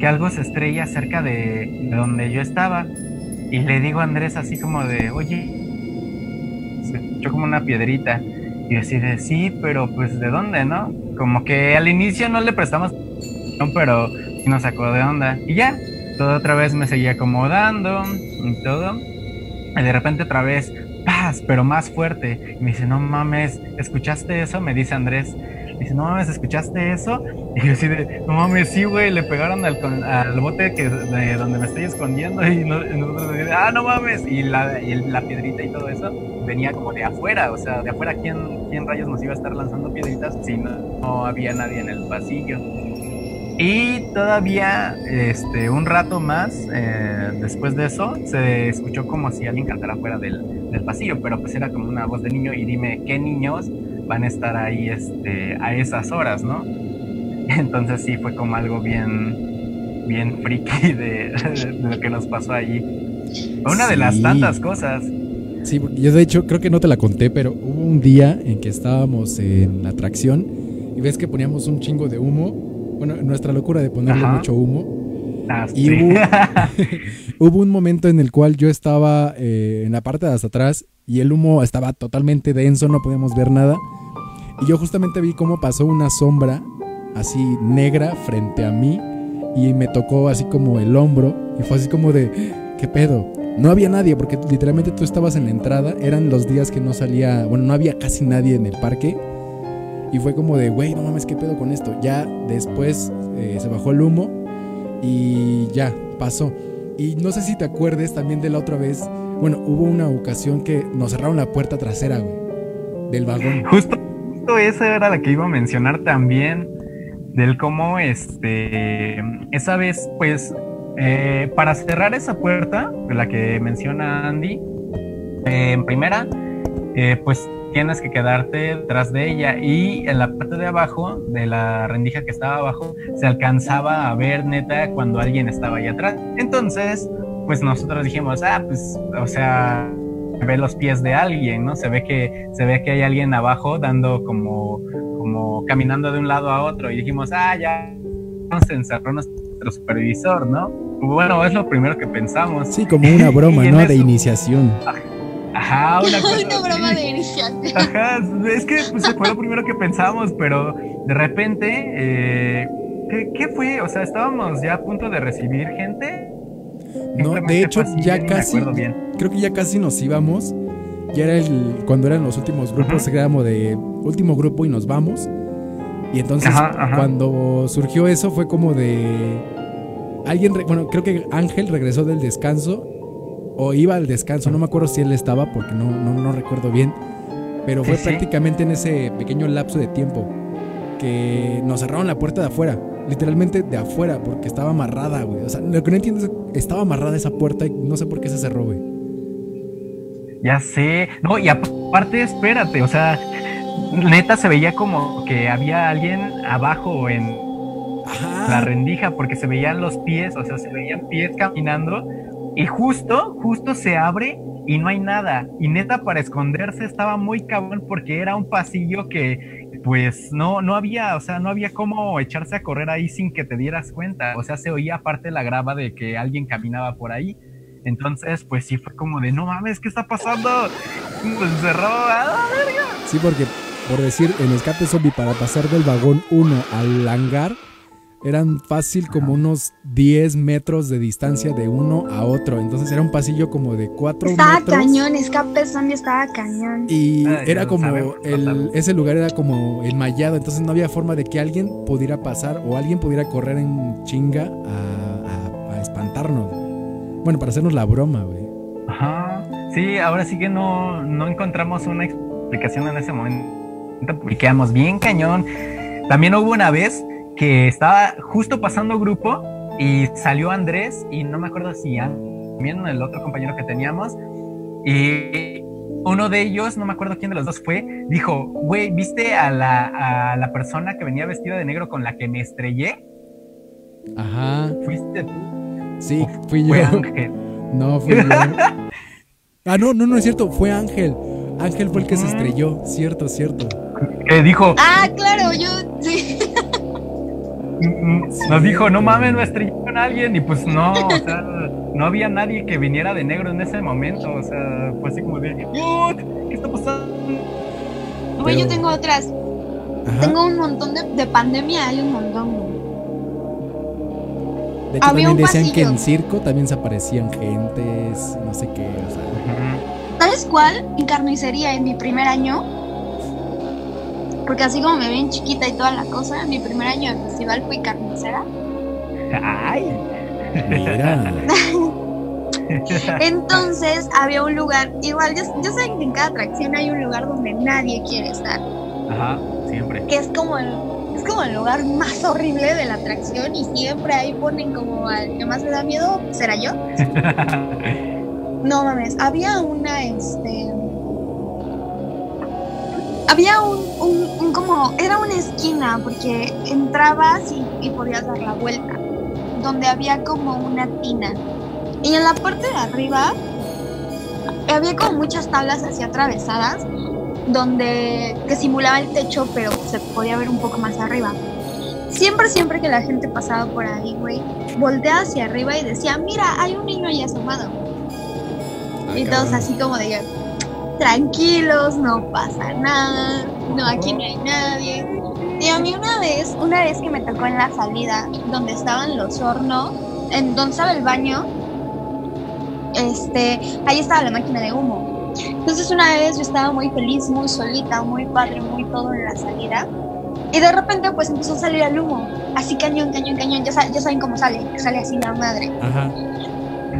que algo se estrella cerca de, donde yo estaba. Y le digo a Andrés así como de, oye, se escuchó como una piedrita. Y así de, sí, pero pues ¿de dónde, no? Como que al inicio no le prestamos, no, pero nos sacó de onda. Y ya, todo otra vez me seguía acomodando y todo. Y de repente otra vez, paz, pero más fuerte. Y me dice, no mames, ¿escuchaste eso? Me dice Andrés dice, no mames, ¿escuchaste eso? Y yo así de, no mames, sí, güey, le pegaron al, al bote que, de donde me estoy escondiendo y, nosotros decimos, ah, no mames. Y la, y la piedrita y todo eso venía como de afuera, o sea, de afuera, ¿quién, quién rayos nos iba a estar lanzando piedritas si no, había nadie en el pasillo? Y todavía este, un rato más eh, después de eso se escuchó como si alguien cantara afuera del, del, pasillo, pero pues era como una voz de niño y dime, ¿qué niños van a estar ahí este, a esas horas, ¿no? Entonces sí fue como algo bien, bien friki de, lo que nos pasó allí. una de las tantas cosas. Sí, yo de hecho creo que no te la conté, pero hubo un día en que estábamos en la atracción y ves que poníamos un chingo de humo. Bueno, nuestra locura de ponerle mucho humo. Ah, y hubo, un momento en el cual yo estaba eh, en la parte de hasta atrás y el humo estaba totalmente denso, no podíamos ver nada. Y yo justamente vi cómo pasó una sombra así negra frente a mí y me tocó así como el hombro y fue así como de, ¿qué pedo? No había nadie porque literalmente tú estabas en la entrada, eran los días que no salía, bueno, no había casi nadie en el parque y fue como de, güey, no mames, ¿qué pedo con esto? Ya después eh, se bajó el humo y ya, pasó. Y no sé si te acuerdes también de la otra vez, bueno, hubo una ocasión que nos cerraron la puerta trasera, güey, del vagón. Justo esa era la que iba a mencionar también, del cómo este, esa vez, pues, eh, para cerrar esa puerta, la que menciona Andy, eh, en primera, eh, pues tienes que quedarte detrás de ella y en la parte de abajo, de la rendija que estaba abajo, se alcanzaba a ver neta cuando alguien estaba ahí atrás. Entonces, pues nosotros dijimos, ah, pues, o sea, ve los pies de alguien, ¿no? Se ve que, se ve que hay alguien abajo dando como, como caminando de un lado a otro. Y dijimos, ah, ya se encerró nuestro supervisor, ¿no? Bueno, es lo primero que pensamos. Sí, como una broma, ¿no? De iniciación. Ajá, una, una broma de iniciación. Ajá, es que pues, fue lo primero que pensamos, pero de repente, eh, ¿qué, ¿qué, fue? O sea, estábamos ya a punto de recibir gente no, de hecho, ya casi. Creo que ya casi nos íbamos. Ya era el, cuando eran los últimos grupos, era como de último grupo y nos vamos. Y entonces cuando surgió eso fue como de alguien, bueno, creo que Ángel regresó del descanso o iba al descanso, no me acuerdo si él estaba porque no, no, no recuerdo bien, pero fue prácticamente en ese pequeño lapso de tiempo que nos cerraron la puerta de afuera, literalmente de afuera, porque estaba amarrada, güey. O sea, lo que no entiendo es que estaba amarrada esa puerta y no sé por qué se cerró, güey. Ya sé, no, y aparte, espérate, o sea, neta se veía como que había alguien abajo en la rendija porque se veían los pies, o sea, se veían pies caminando y justo, justo se abre y no hay nada. Y neta para esconderse estaba muy cabrón porque era un pasillo que pues no, no había, o sea, no había cómo echarse a correr ahí sin que te dieras cuenta. O sea, se oía aparte la grava de que alguien caminaba por ahí. Entonces, pues sí fue como de, no mames, ¿qué está pasando? Pues cerró, ¡ah, verga! Sí, porque por decir, en escape zombie para pasar del vagón 1 al hangar, eran fácil como unos 10 metros de distancia de uno a otro. Entonces era un pasillo como de 4 metros. Estaba cañón, escape zombie estaba cañón. Y era como, el, ese lugar era como enmayado, entonces no había forma de que alguien pudiera pasar o alguien pudiera correr en chinga a, a espantarnos. Bueno, para hacernos la broma, güey. Ajá. Sí, ahora sí que no, no encontramos una explicación en ese momento y quedamos bien cañón. También hubo una vez que estaba justo pasando grupo y salió Andrés y no me acuerdo si también el otro compañero que teníamos y uno de ellos, no me acuerdo quién de los dos fue, dijo, güey, ¿viste a la, a la persona que venía vestida de negro con la que me estrellé? Ajá. ¿Fuiste tú? Sí, fui yo. Fue Ángel. No, fui yo. ah, no, no, no es cierto, fue Ángel. Ángel fue el que se estrelló, cierto, cierto. Que dijo. Ah, claro, yo sí. Nos dijo, no mames, me estrellé con alguien. Y pues no, o sea, no había nadie que viniera de negro en ese momento. O sea, fue así como de, ¿qué está pasando? Güey, yo tengo otras. Tengo un montón de, de pandemia, hay un montón, De hecho, también decían que en circo también se aparecían gentes, no sé qué, o sea. ¿Sabes cuál? En carnicería, en mi primer año. Porque así como me ven chiquita y toda la cosa, mi primer año de festival fui carnicera. ¡Ay! Mira. Entonces había un lugar, igual yo, yo sé que en cada atracción hay un lugar donde nadie quiere estar. Ajá, siempre. Que es como el, es como el lugar más horrible de la atracción y siempre ahí ponen como al que más le da miedo, ¿será yo? No mames, había una, este... Había un, un, como, era una esquina porque entrabas y, podías dar la vuelta, donde había como una tina. Y en la parte de arriba había como muchas tablas así atravesadas, donde que simulaba el techo, pero se podía ver un poco más arriba. Siempre, siempre que la gente pasaba por ahí, güey, volteaba hacia arriba y decía, mira, hay un niño ahí asomado y todos así como de, tranquilos, no pasa nada, no, aquí no hay nadie. Y a mí una vez, una vez que me tocó en la salida, donde estaban los hornos, en donde estaba el baño, este, ahí estaba la máquina de humo. Entonces una vez yo estaba muy feliz, muy solita, muy padre, muy todo en la salida. Y de repente pues empezó a salir el humo, así cañón, cañón, cañón, ya, ya saben cómo sale, sale así la madre. Ajá.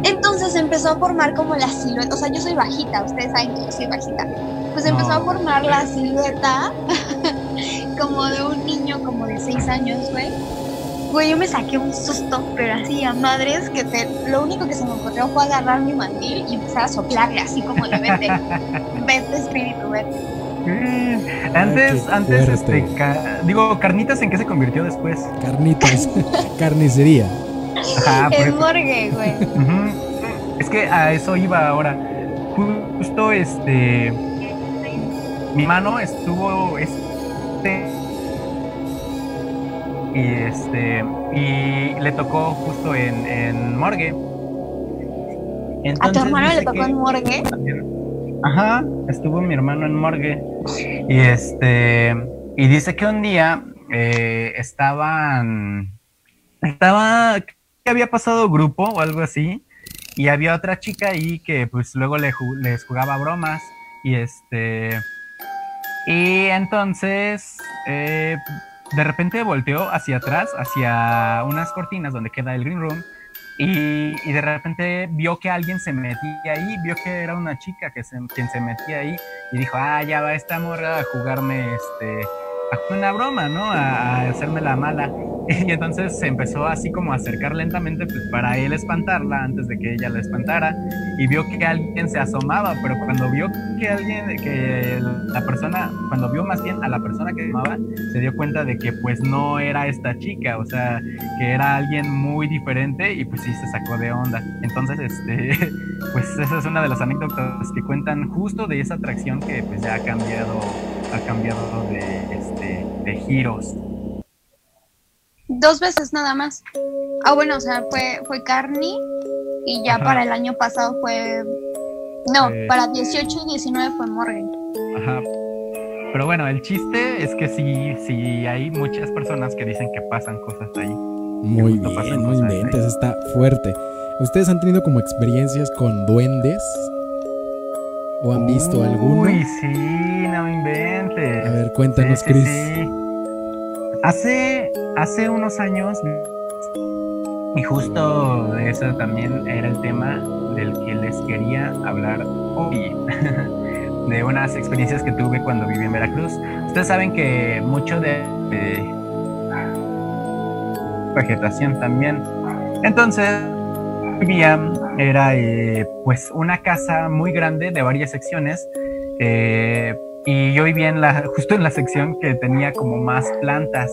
Entonces empezó a formar como la silueta, o sea, yo soy bajita, ustedes saben que yo soy bajita. Pues empezó a formar la silueta como de un niño como de 6 años, güey. Güey, yo me saqué un susto, pero así a madres que lo único que se me ocurrió fue agarrar mi mandil y empezar a soplarle así como de vete, vete espíritu, vete. Mm, antes, antes, este, digo, carnitas, ¿en qué se convirtió después? Carnitas, carnicería. Ajá, es morgue, güey. Es que a eso iba ahora. Justo este. Mi mano estuvo. Este. Y este. Y le tocó justo en, en morgue. ¿A tu hermano le tocó en morgue? Ajá, estuvo mi hermano en morgue. Y este. Y dice que un día eh, estaban. Estaba había pasado grupo o algo así, y había otra chica ahí que pues luego les jugaba bromas, Y este. Y entonces, eh, de repente volteó hacia atrás, hacia unas cortinas donde queda el green room. Y, de repente vio que alguien se metía ahí, vio que era una chica que se, quien se metía ahí y dijo, ah, ya va esta morra a jugarme este, a una broma, ¿no? A hacerme la mala. Y entonces se empezó así como a acercar lentamente pues, para él espantarla antes de que ella la espantara y vio que alguien se asomaba, pero cuando vio que alguien, que la persona, cuando vio más bien a la persona que asomaba, se dio cuenta de que pues no era esta chica, o sea, que era alguien muy diferente y pues sí se sacó de onda. Entonces, este, pues esa es una de las anécdotas que cuentan justo de esa atracción que pues ya ha cambiado, ha cambiado de, este, de giros. Dos veces nada más. Ah, bueno, o sea, fue, fue Carney y ya Ajá. para el año pasado fue... No, Eh. para 18 y 19 fue Morgan. Ajá. Pero bueno, el chiste es que sí, sí hay muchas personas que dicen que pasan cosas ahí. Muy pasan bien, no inventes, está fuerte. ¿Ustedes han tenido como experiencias con duendes? ¿O han visto alguno? Uy, sí, no inventes. A ver, cuéntanos, Sí, sí, Chris. sí. Hace, hace unos años, y justo eso también era el tema del que les quería hablar hoy, de unas experiencias que tuve cuando viví en Veracruz. Ustedes saben que mucho de, de vegetación también. Entonces, vivía, era eh, pues una casa muy grande de varias secciones. eh, y yo vivía en la, justo en la sección que tenía como más plantas.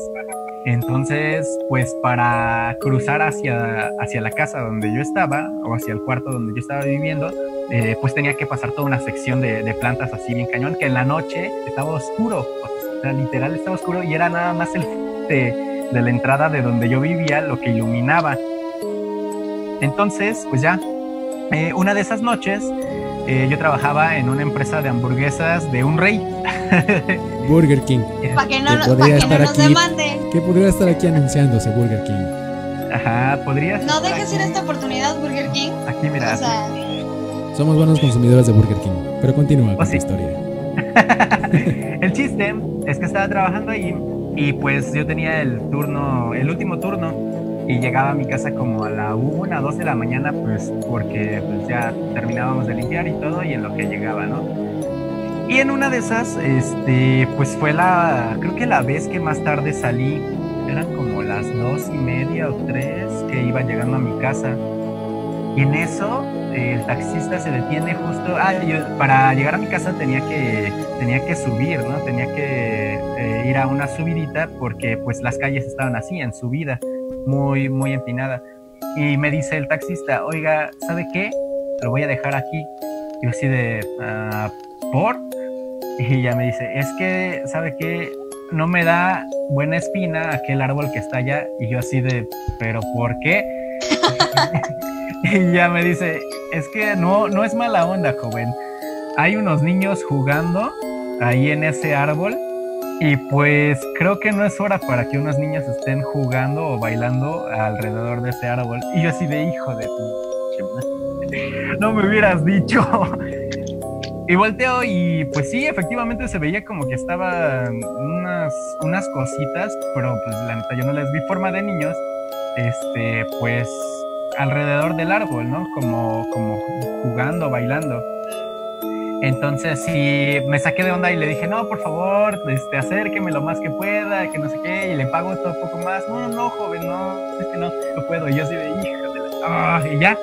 Entonces, pues para cruzar hacia, hacia la casa donde yo estaba, o hacia el cuarto donde yo estaba viviendo, eh, pues tenía que pasar toda una sección de, plantas así bien cañón, que en la noche estaba oscuro, o sea, literal estaba oscuro y era nada más el de, de la entrada de donde yo vivía lo que iluminaba. Entonces, pues ya, eh, una de esas noches eh, yo trabajaba en una empresa de hamburguesas de un rey. Burger King. Para que no, Que podría que no estar nos aquí. demanden. ¿Qué podría estar aquí anunciándose Burger King? Ajá, podrías. No estar dejes ir aquí. esta oportunidad, Burger King. Aquí, mira. O sea, Somos buenos consumidores de Burger King. Pero continúa con Oh, sí. tu historia. el chiste es que estaba trabajando ahí y pues yo tenía el turno, el último turno y llegaba a mi casa como a la 1, 2 de la mañana pues porque pues ya terminábamos de limpiar y todo y en lo que llegaba, ¿no? Y en una de esas, este, pues fue la, creo que la vez que más tarde salí, eran como las dos y media o tres que iba llegando a mi casa. Y en eso el taxista se detiene justo, ah, yo para llegar a mi casa tenía que, tenía que subir, ¿no? Tenía que eh, ir a una subidita porque pues las calles estaban así, en subida, muy, muy empinada. Y me dice el taxista, oiga, ¿sabe qué? Lo voy a dejar aquí. Y yo así de, "Ah, ¿por? Y ella me dice, es que, ¿sabe qué? No me da buena espina aquel árbol que está allá. Y yo así de, ¿pero por qué? y ella me dice, es que no, no es mala onda, joven. Hay unos niños jugando ahí en ese árbol. Y pues creo que no es hora para que unos niños estén jugando o bailando alrededor de ese árbol. Y yo así de hijo de tu... No me hubieras dicho. Y volteo y pues sí, efectivamente se veía como que estaban unas, unas cositas, pero pues la neta yo no les vi forma de niños, este, pues alrededor del árbol, ¿no? Como, como jugando, bailando. Entonces sí, me saqué de onda y le dije, no, por favor, este, acérqueme lo más que pueda, que no sé qué, y le pago todo un poco más. No, no, joven, no, es que no, no puedo. Y yo así de, hija. Ah, y ya,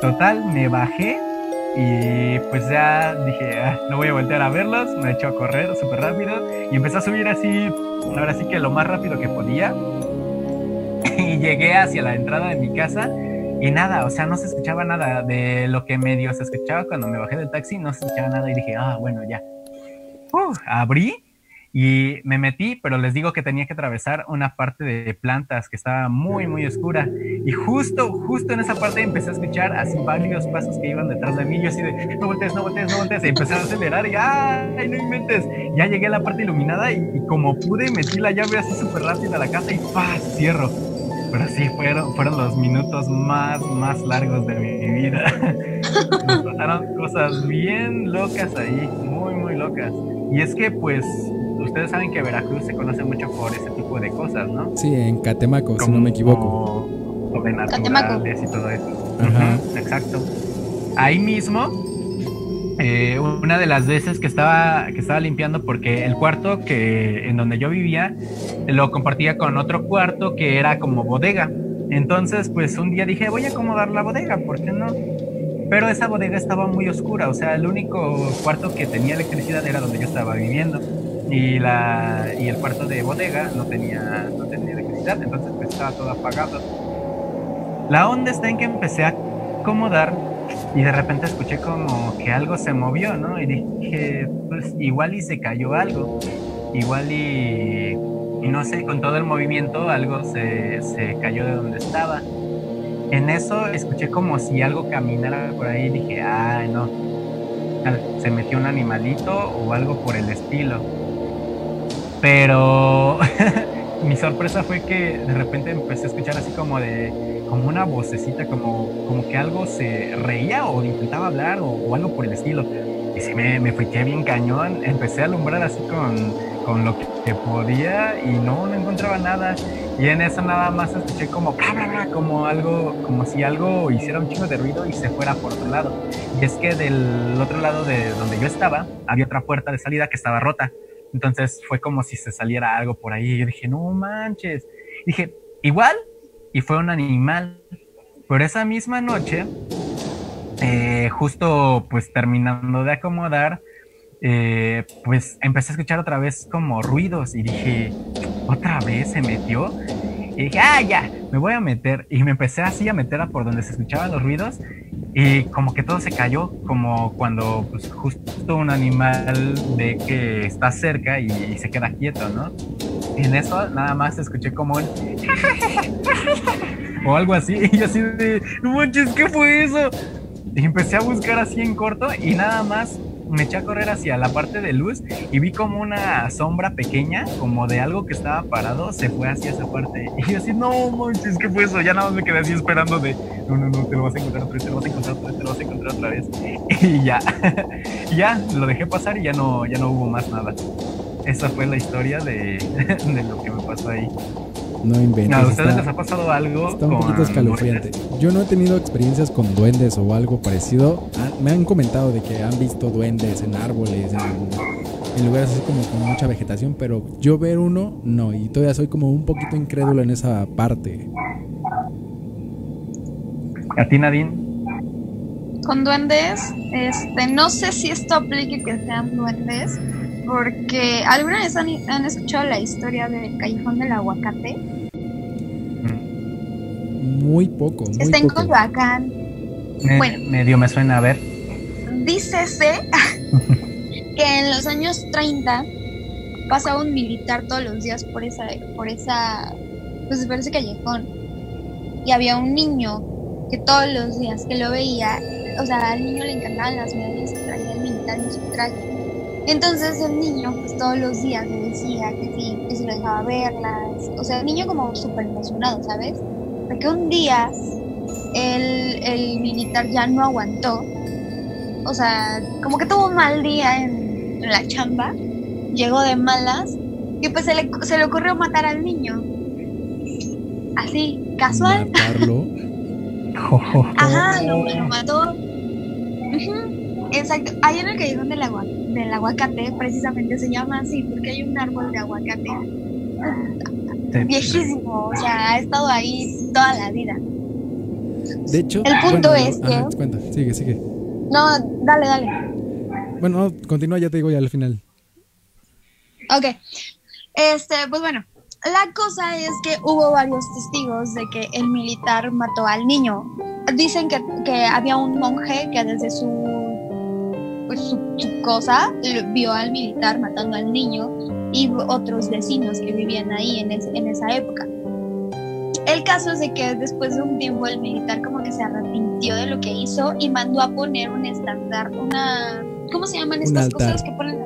total, me bajé y pues ya dije, ah, no voy a voltear a verlos, me echo a correr súper rápido y empecé a subir así, ahora sí que lo más rápido que podía. Y llegué hacia la entrada de mi casa y nada, o sea, no se escuchaba nada de lo que medio se escuchaba cuando me bajé del taxi, no se escuchaba nada y dije, ah, bueno, ya. Uh, abrí y me metí, pero les digo que tenía que atravesar una parte de plantas que estaba muy, muy oscura. Y justo, justo en esa parte empecé a escuchar así varios pasos que iban detrás de mí. Yo así de, no voltees, no voltees, no voltees. Y empecé a acelerar y, ¡ay, no inventes! Ya llegué a la parte iluminada y, y como pude, metí la llave así súper rápido a la casa y ¡paz! Cierro. Pero sí, fueron, fueron los minutos más, más largos de mi vida. nos pasaron cosas bien locas ahí, muy, muy locas. Y es que, pues, ustedes saben que Veracruz se conoce mucho por ese tipo de cosas, ¿no? Sí, en Catemaco, si no me equivoco. Sobrenaturales y todo eso. Ajá. exacto. Ahí mismo, eh, una de las veces que estaba, que estaba limpiando, porque el cuarto que en donde yo vivía lo compartía con otro cuarto que era como bodega. Entonces, pues un día dije, voy a acomodar la bodega, ¿por qué no? Pero esa bodega estaba muy oscura, o sea, el único cuarto que tenía electricidad era donde yo estaba viviendo. Y, la, y el cuarto de bodega no tenía, no tenía electricidad, entonces pues estaba todo apagado. La onda está en que empecé a acomodar y de repente escuché como que algo se movió, ¿no? Y dije, pues igual y se cayó algo, igual y, y no sé, con todo el movimiento algo se, se cayó de donde estaba. En eso escuché como si algo caminara por ahí y dije, ay no, se metió un animalito o algo por el estilo. Pero mi sorpresa fue que de repente empecé a escuchar así como de como una vocecita, como, como que algo se reía o intentaba hablar o, algo por el estilo. Y sí me, me fui bien cañón, empecé a alumbrar así con, con lo que, podía y no, no encontraba nada. Y en eso nada más escuché como, como algo, como si algo hiciera un chingo de ruido y se fuera por otro lado. Y es que del otro lado de donde yo estaba había otra puerta de salida que estaba rota. Entonces fue como si se saliera algo por ahí. Yo dije, no manches. Dije, igual y fue un animal. Por esa misma noche, eh, justo pues terminando de acomodar, eh, pues empecé a escuchar otra vez como ruidos y dije, otra vez se metió. Y dije, ah, ya, me voy a meter. Y me empecé así a meter a por donde se escuchaban los ruidos. Y como que todo se cayó, como cuando pues, justo un animal ve que está cerca y, se queda quieto, ¿no? Y en eso nada más escuché como un... o algo así. Y yo así de, no manches, ¿qué fue eso? Y empecé a buscar así en corto y nada más me eché a correr hacia la parte de luz y vi como una sombra pequeña, como de algo que estaba parado, se fue hacia esa parte. Y yo así, no manches, ¿qué fue eso? Ya nada más me quedé así esperando de, no, no, no, te lo vas a encontrar otra vez, te lo vas a encontrar otra vez, te lo vas a encontrar otra vez. Y ya, ya, lo dejé pasar y ya no, ya no hubo más nada. Esa fue la historia de, de lo que me pasó ahí. No inventes. ¿A ustedes les ha pasado algo? Está un poquito escalofriante. Yo no he tenido experiencias con duendes o algo parecido. Ah, me han comentado de que han visto duendes en árboles, en, lugares así como con mucha vegetación, pero yo ver uno, no. Y todavía soy como un poquito incrédulo en esa parte. ¿A ti, Nadine? Con duendes, este, no sé si esto aplique que sean duendes, porque ¿alguna vez han, han escuchado la historia del callejón del aguacate? Muy poco. Muy Está en Coyoacán. bueno, medio me suena a ver. Dícese que en los años 30 pasaba un militar todos los días por esa, por esa, pues por ese callejón. Y había un niño que todos los días que lo veía, o sea, al niño le encantaban las medias y traía el militar en su traje. Entonces el niño, pues todos los días le decía que sí, que se lo dejaba verlas. O sea, el niño como súper emocionado, ¿sabes? que un día el, militar ya no aguantó. O sea, como que tuvo un mal día en, la chamba, llegó de malas y pues se le, se le ocurrió matar al niño. Así, casual. ¿Matarlo? Ajá, lo, mató. Exacto. Ahí en el callejón del, agua, del aguacate, precisamente se llama así, porque hay un árbol de aguacate viejísimo, o sea, ha estado ahí toda la vida. De hecho, el punto es que. cuenta, sigue, sigue. No, dale, dale. Bueno, continúa, ya te digo ya al final. Ok. Este, pues bueno, la cosa es que hubo varios testigos de que el militar mató al niño. Dicen que, que había un monje que desde su, pues, su, su cosa vio al militar matando al niño y otros vecinos que vivían ahí en, en esa época. El caso es de que después de un tiempo el militar como que se arrepintió de lo que hizo y mandó a poner un estándar, una... ¿Cómo se llaman estas cosas que ponen?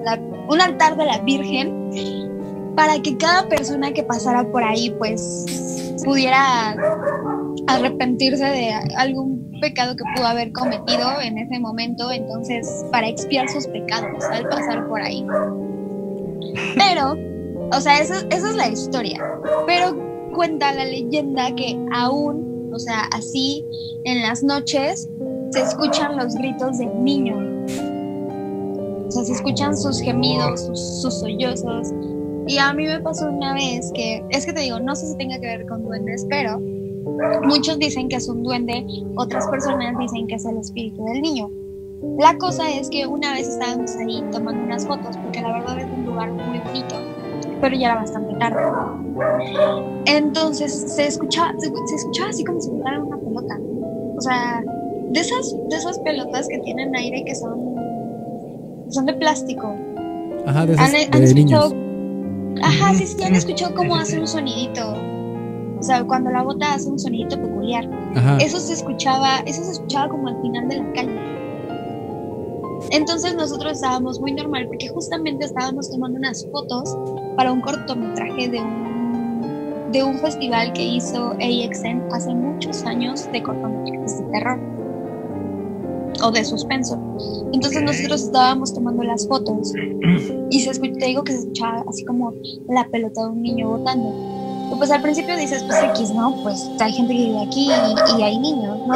un altar de la Virgen para que cada persona que pasara por ahí pues pudiera arrepentirse de algún pecado que pudo haber cometido en ese momento, entonces para expiar sus pecados al pasar por ahí. Pero, o sea, esa, esa es la historia. Pero cuenta la leyenda que aún, o sea, así en las noches se escuchan los gritos del niño. O sea, se escuchan sus gemidos, sus, sus sollozos. Y a mí me pasó una vez que, es que te digo, no sé si tenga que ver con duendes, pero muchos dicen que es un duende, otras personas dicen que es el espíritu del niño. La cosa es que una vez estábamos ahí tomando unas fotos, porque la verdad es un lugar muy bonito, pero ya era bastante tarde. Entonces se escuchaba, se, se escuchaba así como si fuera una pelota. O sea, de esas, de esas pelotas que tienen aire que son, son de plástico. Ajá, de, ¿Han, esas, han de escuchado? niños. Ajá, sí, sí, han escuchado cómo hace un sonidito. O sea, cuando la bota hace un sonidito peculiar. Ajá. Eso se escuchaba, eso se escuchaba como al final de la calle. Entonces nosotros estábamos muy normal porque justamente estábamos tomando unas fotos para un cortometraje de un, de un festival que hizo AXN hace muchos años de cortometrajes de terror o de suspenso. Entonces nosotros estábamos tomando las fotos y se escucha, te digo que se escuchaba así como la pelota de un niño botando. Y pues al principio dices, pues X, ¿no? Pues hay gente que vive aquí y, hay niños, ¿no?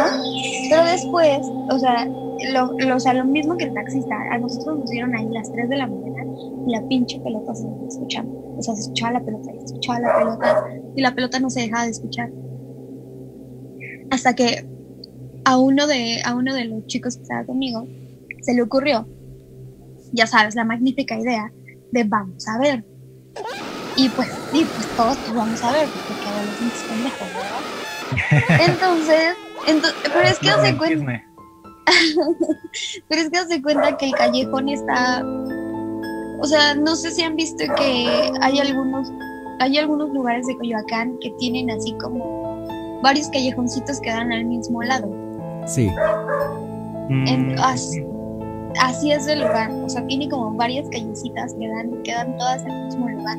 Pero después, o sea, lo, o sea, lo mismo que el taxista, a nosotros nos dieron ahí las 3 de la mañana y la pinche pelota se escuchando. O sea, se escuchaba la pelota y se escuchaba la pelota y la pelota no se dejaba de escuchar. Hasta que a uno de, a uno de los chicos que estaba conmigo se le ocurrió, ya sabes, la magnífica idea de vamos a ver. Y pues, sí, pues todos pues vamos a ver, porque adolescentes pendejos, ¿verdad? Entonces, entonces, pero es que No, hace el cuenta, pero es que hace cuenta que el callejón está, o sea, no sé si han visto que hay algunos, hay algunos lugares de Coyoacán que tienen así como varios callejoncitos que dan al mismo lado. Sí. En- Mm, así, es el lugar, o sea, tiene como varias callecitas que dan, que dan todas al mismo lugar.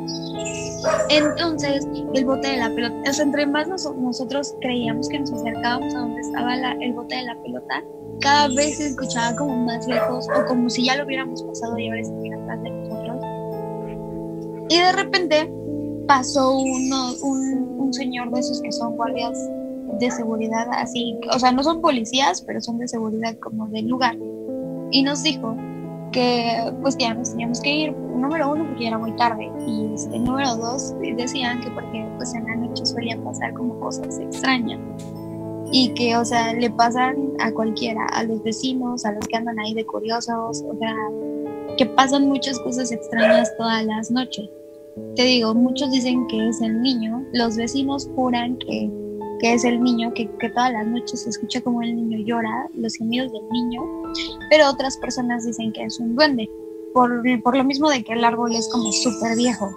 Entonces, el bote de la pelota, o sea, entre más nos- nosotros creíamos que nos acercábamos a donde estaba el bote de la pelota, cada vez se escuchaba como más lejos o como si ya lo hubiéramos pasado y ahora estuviera atrás de nosotros. Y de repente pasó un, un señor de esos que son guardias de seguridad, así, o sea, no son policías, pero son de seguridad como del lugar. Y nos dijo que pues ya nos teníamos que ir, número uno, porque era muy tarde, y este, número dos, decían que porque pues en la noche suelen pasar como cosas extrañas. Y que, o sea, le pasan a cualquiera, a los vecinos, a los que andan ahí de curiosos, o sea, que pasan muchas cosas extrañas todas las noches. Te digo, muchos dicen que es el niño, los vecinos juran que, que es el niño, que, que todas las noches se escucha como el niño llora, los gemidos del niño, pero otras personas dicen que es un duende, por, por lo mismo de que el árbol es como súper viejo.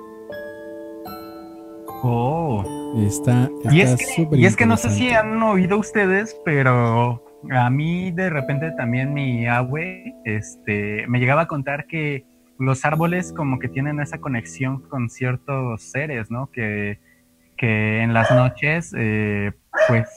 Oh. Está, Y es, está que, y es que no sé si han oído ustedes, pero a mí de repente también mi abue este, me llegaba a contar que los árboles como que tienen esa conexión con ciertos seres, ¿no? Que, que en las noches, eh, pues,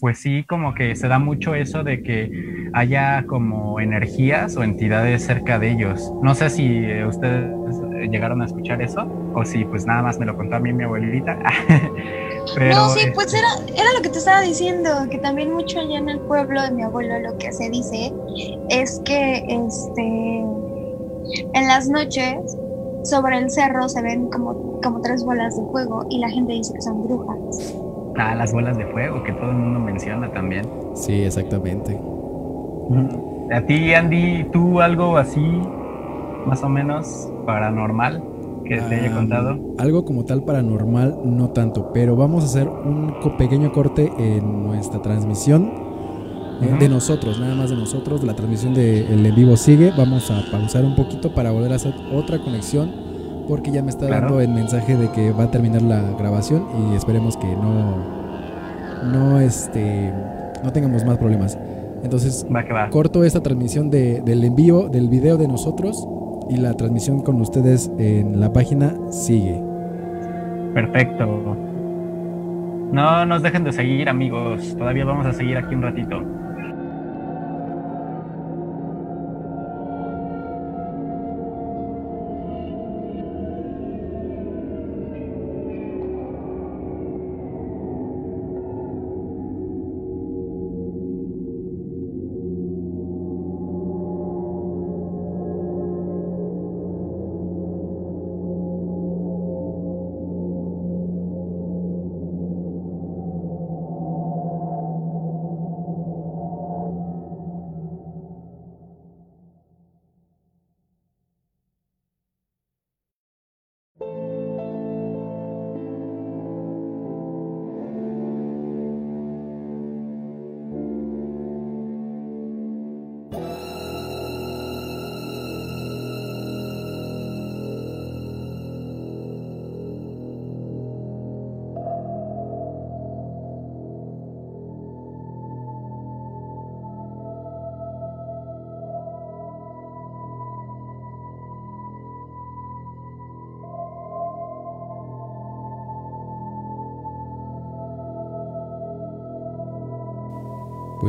pues sí, como que se da mucho eso de que haya como energías o entidades cerca de ellos. No sé si eh, ustedes eh, llegaron a escuchar eso o si pues nada más me lo contó a mí mi abuelita. Pero, no, sí, pues este, era, era lo que te estaba diciendo, que también mucho allá en el pueblo de mi abuelo lo que se dice es que este en las noches sobre el cerro se ven como, como tres bolas de fuego y la gente dice que son brujas. Ah, las bolas de fuego que todo el mundo menciona también. Sí, exactamente. A ti, Andy, ¿tú algo así, más o menos, paranormal que te haya contado? Algo como tal paranormal, no tanto, pero vamos a hacer un co- pequeño corte en nuestra transmisión de nosotros, nada más de nosotros. La transmisión de el en vivo sigue. Vamos a pausar un poquito para volver a hacer otra conexión, porque ya me está Claro. dando el mensaje de que va a terminar la grabación y esperemos que no, no, este, no tengamos más problemas. Entonces Va que va. corto esta transmisión de- del envío del video de nosotros y la transmisión con ustedes en la página sigue. Perfecto. No nos dejen de seguir, amigos. Todavía vamos a seguir aquí un ratito.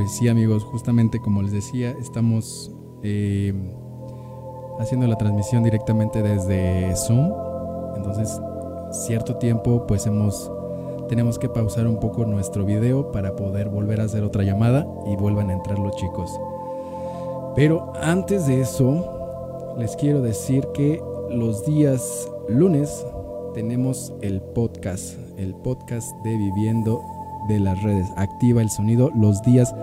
Pues sí amigos, justamente como les decía, estamos eh, haciendo la transmisión directamente desde Zoom. Entonces, cierto tiempo pues hemos tenemos que pausar un poco nuestro video para poder volver a hacer otra llamada y vuelvan a entrar los chicos. Pero antes de eso, les quiero decir que los días lunes tenemos el podcast, el podcast de Viviendo de las redes. Activa el sonido los días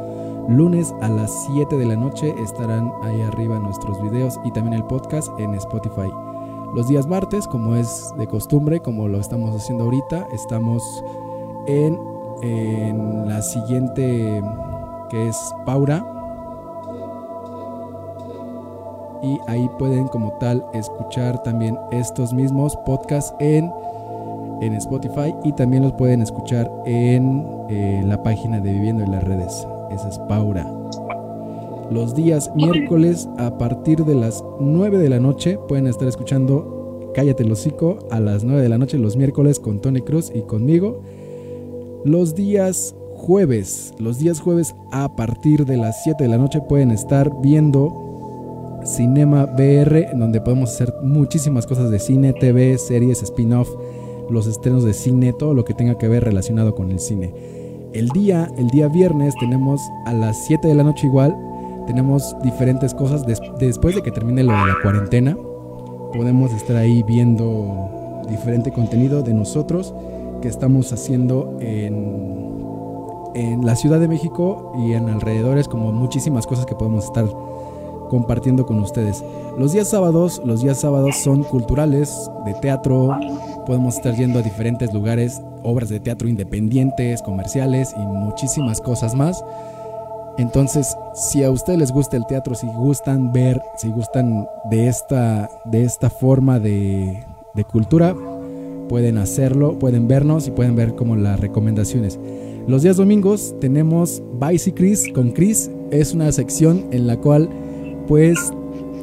lunes a las 7 de la noche estarán ahí arriba nuestros videos y también el podcast en Spotify. Los días martes, como es de costumbre, como lo estamos haciendo ahorita, estamos en, la siguiente que es Paura. Y ahí pueden como tal escuchar también estos mismos podcasts en en Spotify y también los pueden escuchar en eh, la página de Viviendo en las redes. Esa es Paura. Los días miércoles a partir de las 9 de la noche pueden estar escuchando Cállate el hocico a las 9 de la noche los miércoles con Tony Cruz y conmigo. Los días jueves, los días jueves a partir de las 7 de la noche pueden estar viendo Cinema BR, en donde podemos hacer muchísimas cosas de cine, TV, series, spin-off los estrenos de cine, todo lo que tenga que ver relacionado con el cine. El día, el día viernes tenemos a las 7 de la noche igual, tenemos diferentes cosas después de que termine lo de la cuarentena. Podemos estar ahí viendo diferente contenido de nosotros que estamos haciendo en, en la Ciudad de México y en alrededores, como muchísimas cosas que podemos estar compartiendo con ustedes. Los días sábados, los días sábados son culturales, de teatro, podemos estar yendo a diferentes lugares, obras de teatro independientes, comerciales y muchísimas cosas más. Entonces, si a ustedes les gusta el teatro, si gustan ver, si gustan de esta, de esta forma de, cultura, pueden hacerlo, pueden vernos y pueden ver como las recomendaciones. Los días domingos tenemos Bicycris con Chris. Es una sección en la cual pues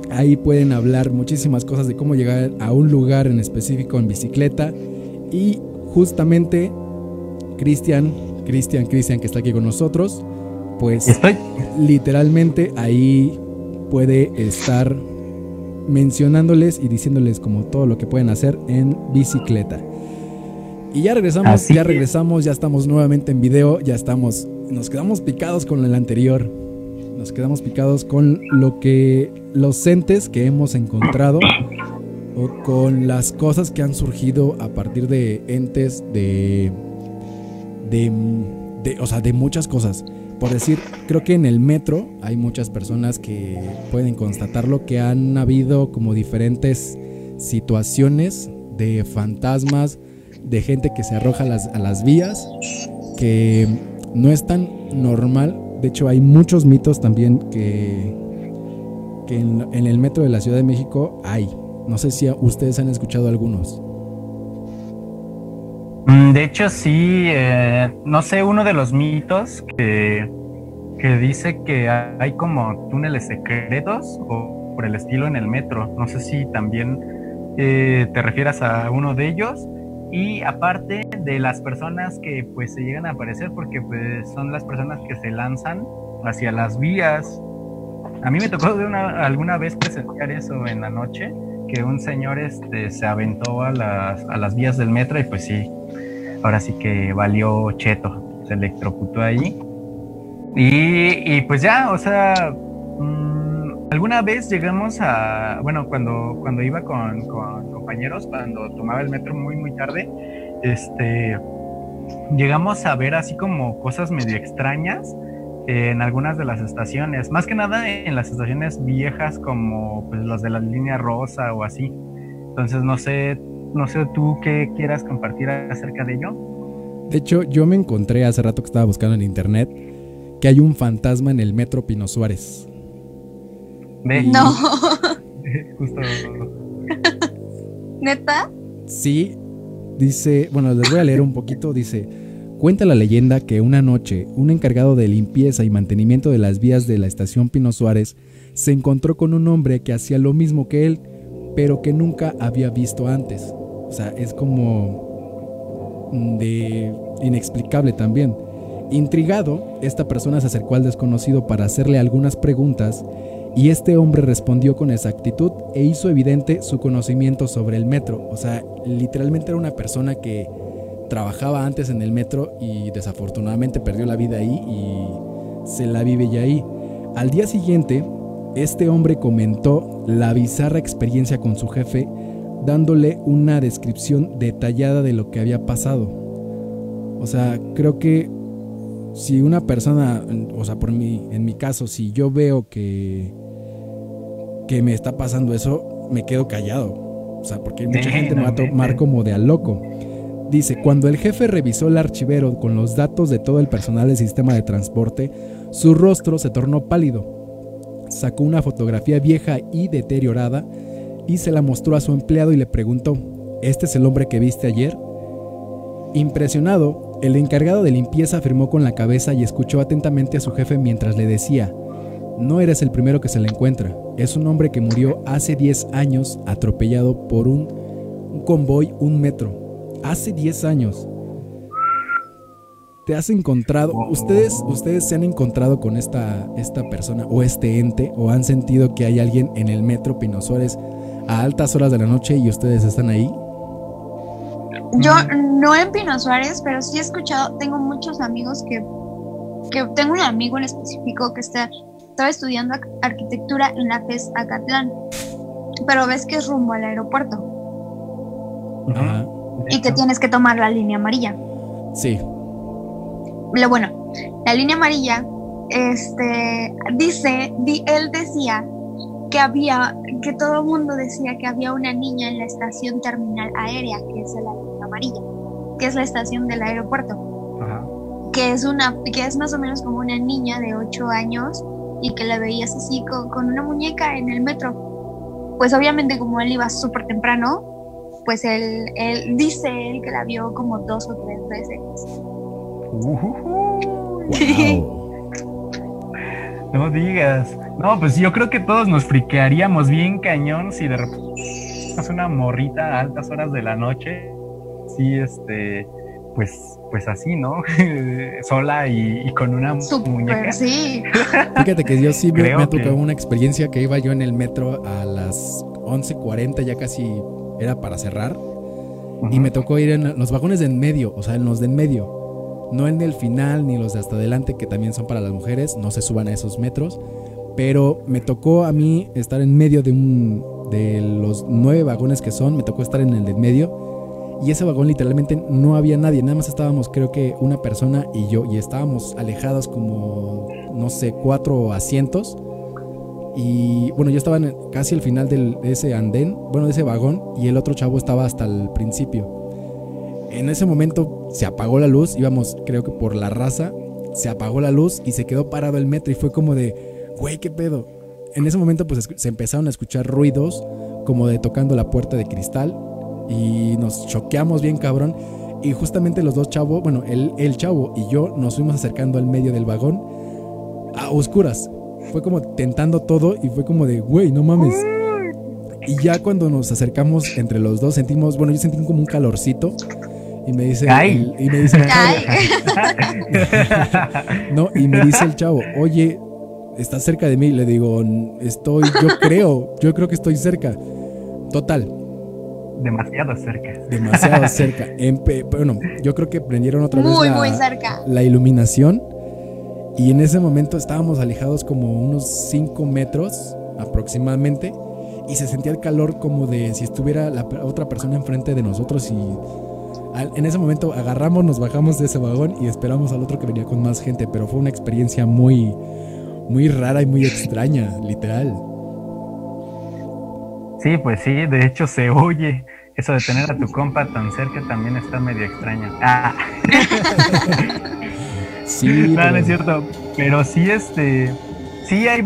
ahí pueden hablar muchísimas cosas de cómo llegar a un lugar en específico en bicicleta. Y justamente Cristian, Cristian, Cristian que está aquí con nosotros, pues Estoy. literalmente ahí puede estar mencionándoles y diciéndoles como todo lo que pueden hacer en bicicleta. Y ya regresamos, Así ya es. regresamos, ya estamos nuevamente en video, ya estamos, nos quedamos picados con el anterior. Nos quedamos picados con lo que los entes que hemos encontrado o con las cosas que han surgido a partir de entes de de, o sea, de muchas cosas. Por decir, creo que en el metro hay muchas personas que pueden constatarlo que han habido como diferentes situaciones de fantasmas, de gente que se arroja a las, vías, que no es tan normal. De hecho, hay muchos mitos también que, que en el metro de la Ciudad de México hay. No sé si ustedes han escuchado algunos. Mm, De hecho, sí, eh, no sé, uno de los mitos que, dice que hay como túneles secretos o por el estilo en el metro. No sé si también eh, te refieras a uno de ellos. Y aparte de las personas que pues se llegan a aparecer porque pues son las personas que se lanzan hacia las vías. A mí me tocó de una, alguna vez presenciar eso en la noche, que un señor este, se aventó a las, a las vías del metro y pues sí, ahora sí que valió cheto, se electrocutó ahí. Y, y pues ya, o sea, mm, alguna vez llegamos a, bueno, cuando, cuando iba con, con compañeros, cuando tomaba el metro muy, muy tarde, este, llegamos a ver así como cosas medio extrañas en algunas de las estaciones, más que nada en las estaciones viejas como pues las de la línea rosa o así. Entonces no sé, no sé tú qué quieras compartir acerca de ello. De hecho, yo me encontré hace rato que estaba buscando en internet que hay un fantasma en el metro Pino Suárez. Ve, No, justo neta. Sí, dice, bueno, les voy a leer un poquito, dice, cuenta la leyenda que una noche un encargado de limpieza y mantenimiento de las vías de la estación Pino Suárez se encontró con un hombre que hacía lo mismo que él, pero que nunca había visto antes. O sea, es como de inexplicable también. Intrigado, esta persona se acercó al desconocido para hacerle algunas preguntas y este hombre respondió con exactitud e hizo evidente su conocimiento sobre el metro. O sea, literalmente era una persona que trabajaba antes en el metro y desafortunadamente perdió la vida ahí y se la vive ya ahí. Al día siguiente, este hombre comentó la bizarra experiencia con su jefe, dándole una descripción detallada de lo que había pasado. O sea, creo que si una persona, o sea, por mí, en mi caso, si yo veo que, que me está pasando eso, me quedo callado. O sea, porque mucha gente me va a tomar como de a loco. Dice, cuando el jefe revisó el archivero con los datos de todo el personal del sistema de transporte, su rostro se tornó pálido. Sacó una fotografía vieja y deteriorada y se la mostró a su empleado y le preguntó, ¿este es el hombre que viste ayer? Impresionado, el encargado de limpieza afirmó con la cabeza y escuchó atentamente a su jefe mientras le decía, no eres el primero que se le encuentra, es un hombre que murió hace 10 años atropellado por un, un convoy un metro. Hace 10 años. ¿Te has encontrado, ustedes, ustedes se han encontrado con esta, esta persona o este ente o han sentido que hay alguien en el metro Pino Suárez a altas horas de la noche y ustedes están ahí? Yo no en Pino Suárez, pero sí he escuchado, tengo muchos amigos que, que tengo un amigo en específico que está, estaba estudiando arquitectura en la FES Acatlán, pero ves que es rumbo al aeropuerto. Y que tienes que tomar la línea amarilla. Sí. Lo bueno, la línea amarilla, este, dice, él decía que había, que todo el mundo decía que había una niña en la estación terminal aérea, que es la línea amarilla, que es la estación del aeropuerto, que es una, que es más o menos como una niña de 8 años y que la veías así con, una muñeca en el metro. Pues obviamente como él iba súper temprano, pues él, él dice él que la vio como dos o tres veces. no digas. No, pues yo creo que todos nos friquearíamos bien cañón si de repente es una morrita a altas horas de la noche. Sí, este, pues, pues así, ¿no? Sola y, con una muñeca. Sí. Fíjate que yo sí me, ha tocado una experiencia que iba yo en el metro a las 11:40, ya casi era para cerrar. Y me tocó ir en los vagones de en medio, o sea, en los de en medio. No en el final ni los de hasta adelante, que también son para las mujeres, no se suban a esos metros. Pero me tocó a mí estar en medio de un de los nueve vagones que son, me tocó estar en el de medio. Y ese vagón literalmente no había nadie, nada más estábamos creo que una persona y yo, y estábamos alejados como, no sé, cuatro asientos. Y bueno, yo estaba casi al final de ese andén, bueno, de ese vagón, y el otro chavo estaba hasta el principio. En ese momento se apagó la luz, íbamos creo que por la raza, se apagó la luz y se quedó parado el metro y fue como de, güey, ¿qué pedo? En ese momento pues se empezaron a escuchar ruidos como de tocando la puerta de cristal y nos choqueamos bien cabrón y justamente los dos chavos, bueno, el chavo y yo nos fuimos acercando al medio del vagón a oscuras. Fue como tentando todo y fue como de, güey, no mames. Y ya cuando nos acercamos entre los dos sentimos, bueno, yo sentí como un calorcito y me dice, y me dice el chavo, no, y me dice el chavo, oye, ¿estás cerca de mí? Le digo, estoy, yo creo, yo creo que estoy cerca. Total. Demasiado cerca. Demasiado cerca. bueno, yo creo que prendieron otra vez la, muy cerca. la iluminación. Y en ese momento estábamos alejados como unos 5 metros aproximadamente. Y se sentía el calor como de si estuviera la otra persona enfrente de nosotros. Y en ese momento agarramos, nos bajamos de ese vagón y esperamos al otro que venía con más gente. Pero fue una experiencia muy, muy rara y muy extraña, literal. Sí, pues sí, de hecho se oye. Eso de tener a tu compa tan cerca también está medio extraño. Ah. sí. No, no es cierto. Pero sí, este. Sí, hay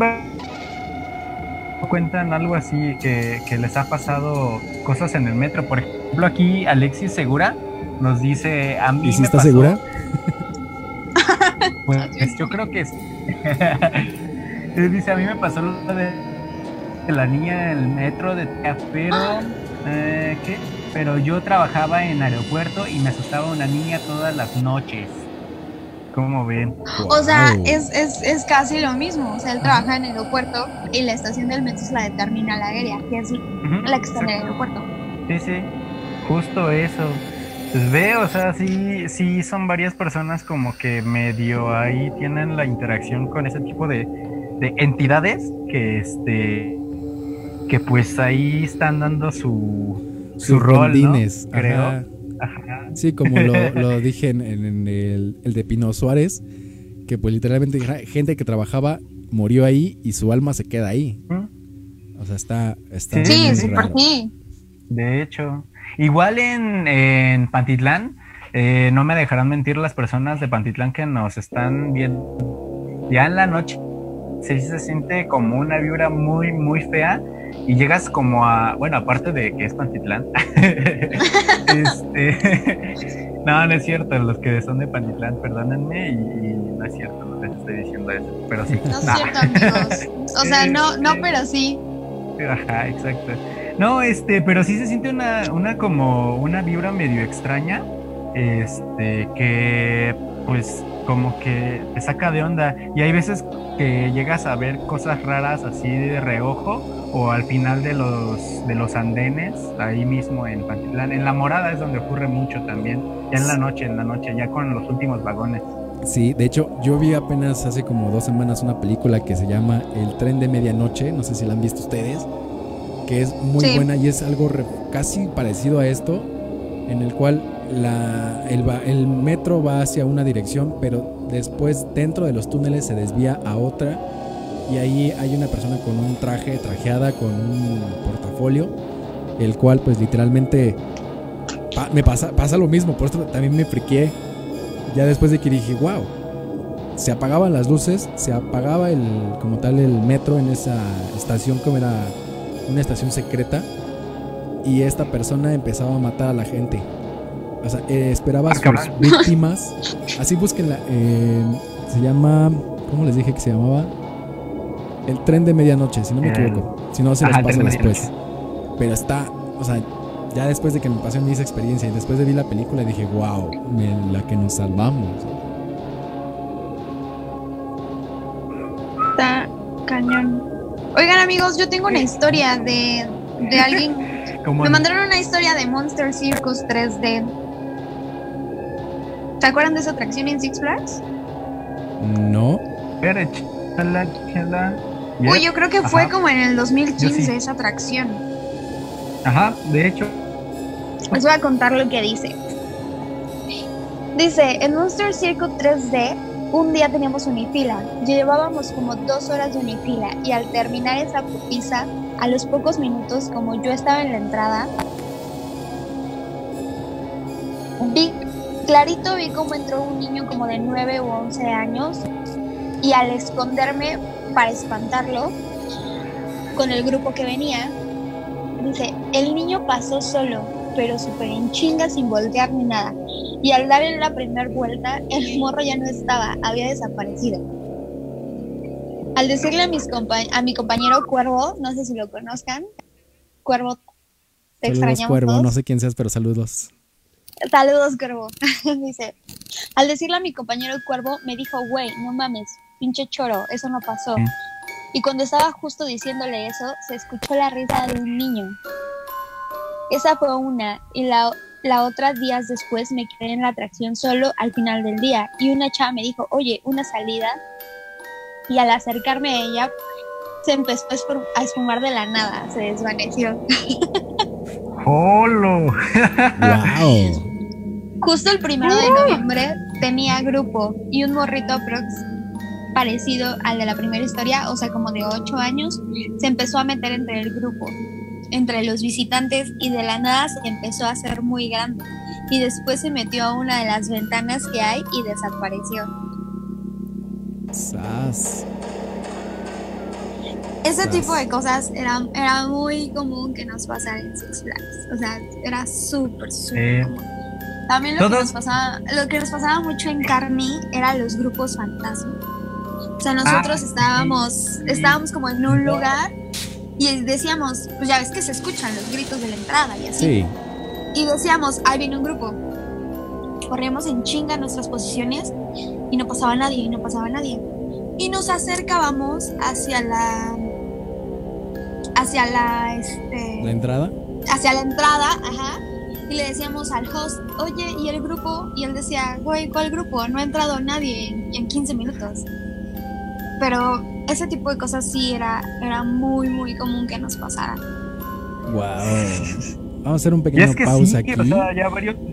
cuentan algo así que, les ha pasado cosas en el metro. Por ejemplo, aquí Alexis Segura nos dice a mí. ¿Y si está segura? Pues yo creo que Dice, a mí me pasó lo de la niña del metro de pero eh, ¿qué? Pero yo trabajaba en aeropuerto y me asustaba una niña todas las noches. ¿Cómo ven? O sea, Wow. es, es, es casi lo mismo. O sea, él trabaja en el aeropuerto y la estación del metro es la de Terminal Aérea, que es la que está en el aeropuerto. Sí, sí, justo eso. Pues ve, o sea, sí, sí son varias personas como que medio ahí tienen la interacción con ese tipo de, de entidades que este que pues ahí están dando su, su Sus rol, Creo. ajá. Ajá. Sí, como lo, lo dije en, el, el de Pino Suárez, que pues literalmente gente que trabajaba murió ahí y su alma se queda ahí. ¿Mm? O sea, está, está Sí, Sí, raro. sí. De hecho, igual en, en Pantitlán, eh, no me dejarán mentir las personas de Pantitlán que nos están viendo. Ya en la noche sí se siente como una vibra muy, muy fea y llegas como a, bueno, aparte de que es Pantitlán. este, no, no es cierto, los que son de Pantitlán, perdónenme y, y no es cierto, no les estoy diciendo eso, pero sí. No es cierto, amigos. O sea, no, no, pero sí. Ajá, exacto. No, este, pero sí se siente una, una como una vibra medio extraña, este, que pues como que te saca de onda. Y hay veces que llegas a ver cosas raras así de reojo o al final de los, de los andenes, ahí mismo en Pantitlán. En La Morada es donde ocurre mucho también, ya en la noche, en la noche, ya con los últimos vagones. Sí, de hecho, yo vi apenas hace como dos semanas una película que se llama El tren de medianoche, no sé si la han visto ustedes, que es muy Sí. buena y es algo re- casi parecido a esto, en el cual la, el, el metro va hacia una dirección, pero después dentro de los túneles se desvía a otra y ahí hay una persona con un traje, trajeada, con un portafolio, el cual pues literalmente pa- me pasa, pasa lo mismo, por esto también me friqué ya después de que dije, wow, se apagaban las luces, se apagaba el, como tal el metro en esa estación como era una estación secreta y esta persona empezaba a matar a la gente. O sea, eh, esperaba a Ah, sus víctimas. Así búsquenla. eh, se llama, ¿cómo les dije que se llamaba? El tren de medianoche, si no me equivoco. Si no, se paso de después. Pero está, o sea, ya después de que me pasé mis experiencia y después de vi la película dije, wow, me- la que nos salvamos. Está cañón. Oigan, amigos, yo tengo una historia de, de alguien. Me mandaron una historia de Monster Circus 3D. ¿Se acuerdan de esa atracción en Six Flags? No. Uy, yo creo que fue Ajá. como en el 2015 Yo sí. esa atracción. Ajá, de hecho. Les voy a contar lo que dice. Dice, en Monster Circle 3D, un día teníamos unifila. Llevábamos como dos horas de unifila y al terminar esa putiza, a los pocos minutos, como yo estaba en la entrada, clarito vi cómo entró un niño como de 9 u 11 años y al esconderme para espantarlo con el grupo que venía, Dice, el niño pasó solo, pero súper en chinga sin voltear ni nada. Y al dar en la primera vuelta, el morro ya no estaba, había desaparecido. Al decirle a, mis a mi compañero Cuervo, no sé si lo conozcan, Cuervo, te saludos extrañamos Cuervo, todos. no sé quién seas, pero saludos. Saludos, Cuervo. Dice, al decirle a mi compañero Cuervo, me dijo, güey, no mames, pinche choro, eso no pasó. Mm. Y cuando estaba justo diciéndole eso, se escuchó la risa de un niño. Esa fue una, y la, la otra días después me quedé en la atracción solo al final del día. Y una chava me dijo, oye, una salida. Y al acercarme a ella, se empezó a espumar de la nada, se desvaneció. ¡Holo! wow. Justo el primero de noviembre tenía grupo y un morrito prox parecido al de la primera historia, o sea, como de 8 años, se empezó a meter entre el grupo, entre los visitantes y de la nada se empezó a hacer muy grande. Y después se metió a una de las ventanas que hay y desapareció. Sas. Ese tipo de cosas era, era muy común que nos pasara en Six Flags. O sea, era súper, súper común. También lo que, nos pasaba, lo que nos pasaba mucho en Carney eran los grupos fantasma. O sea, nosotros Ah, estábamos, estábamos como en un lugar y decíamos, pues ya ves que se escuchan los gritos de la entrada y así. Sí, Y decíamos, ahí viene un grupo. Corríamos en chinga nuestras posiciones y no pasaba nadie y no pasaba nadie. Y nos acercábamos hacia la hacia la este la entrada hacia la entrada, ajá, y le decíamos al host, "Oye, ¿y el grupo?" Y él decía, "Güey, ¿cuál grupo? No ha entrado nadie en, en 15 minutos." Pero ese tipo de cosas sí era era muy muy común que nos pasara. Wow. Vamos a hacer un pequeño pausa aquí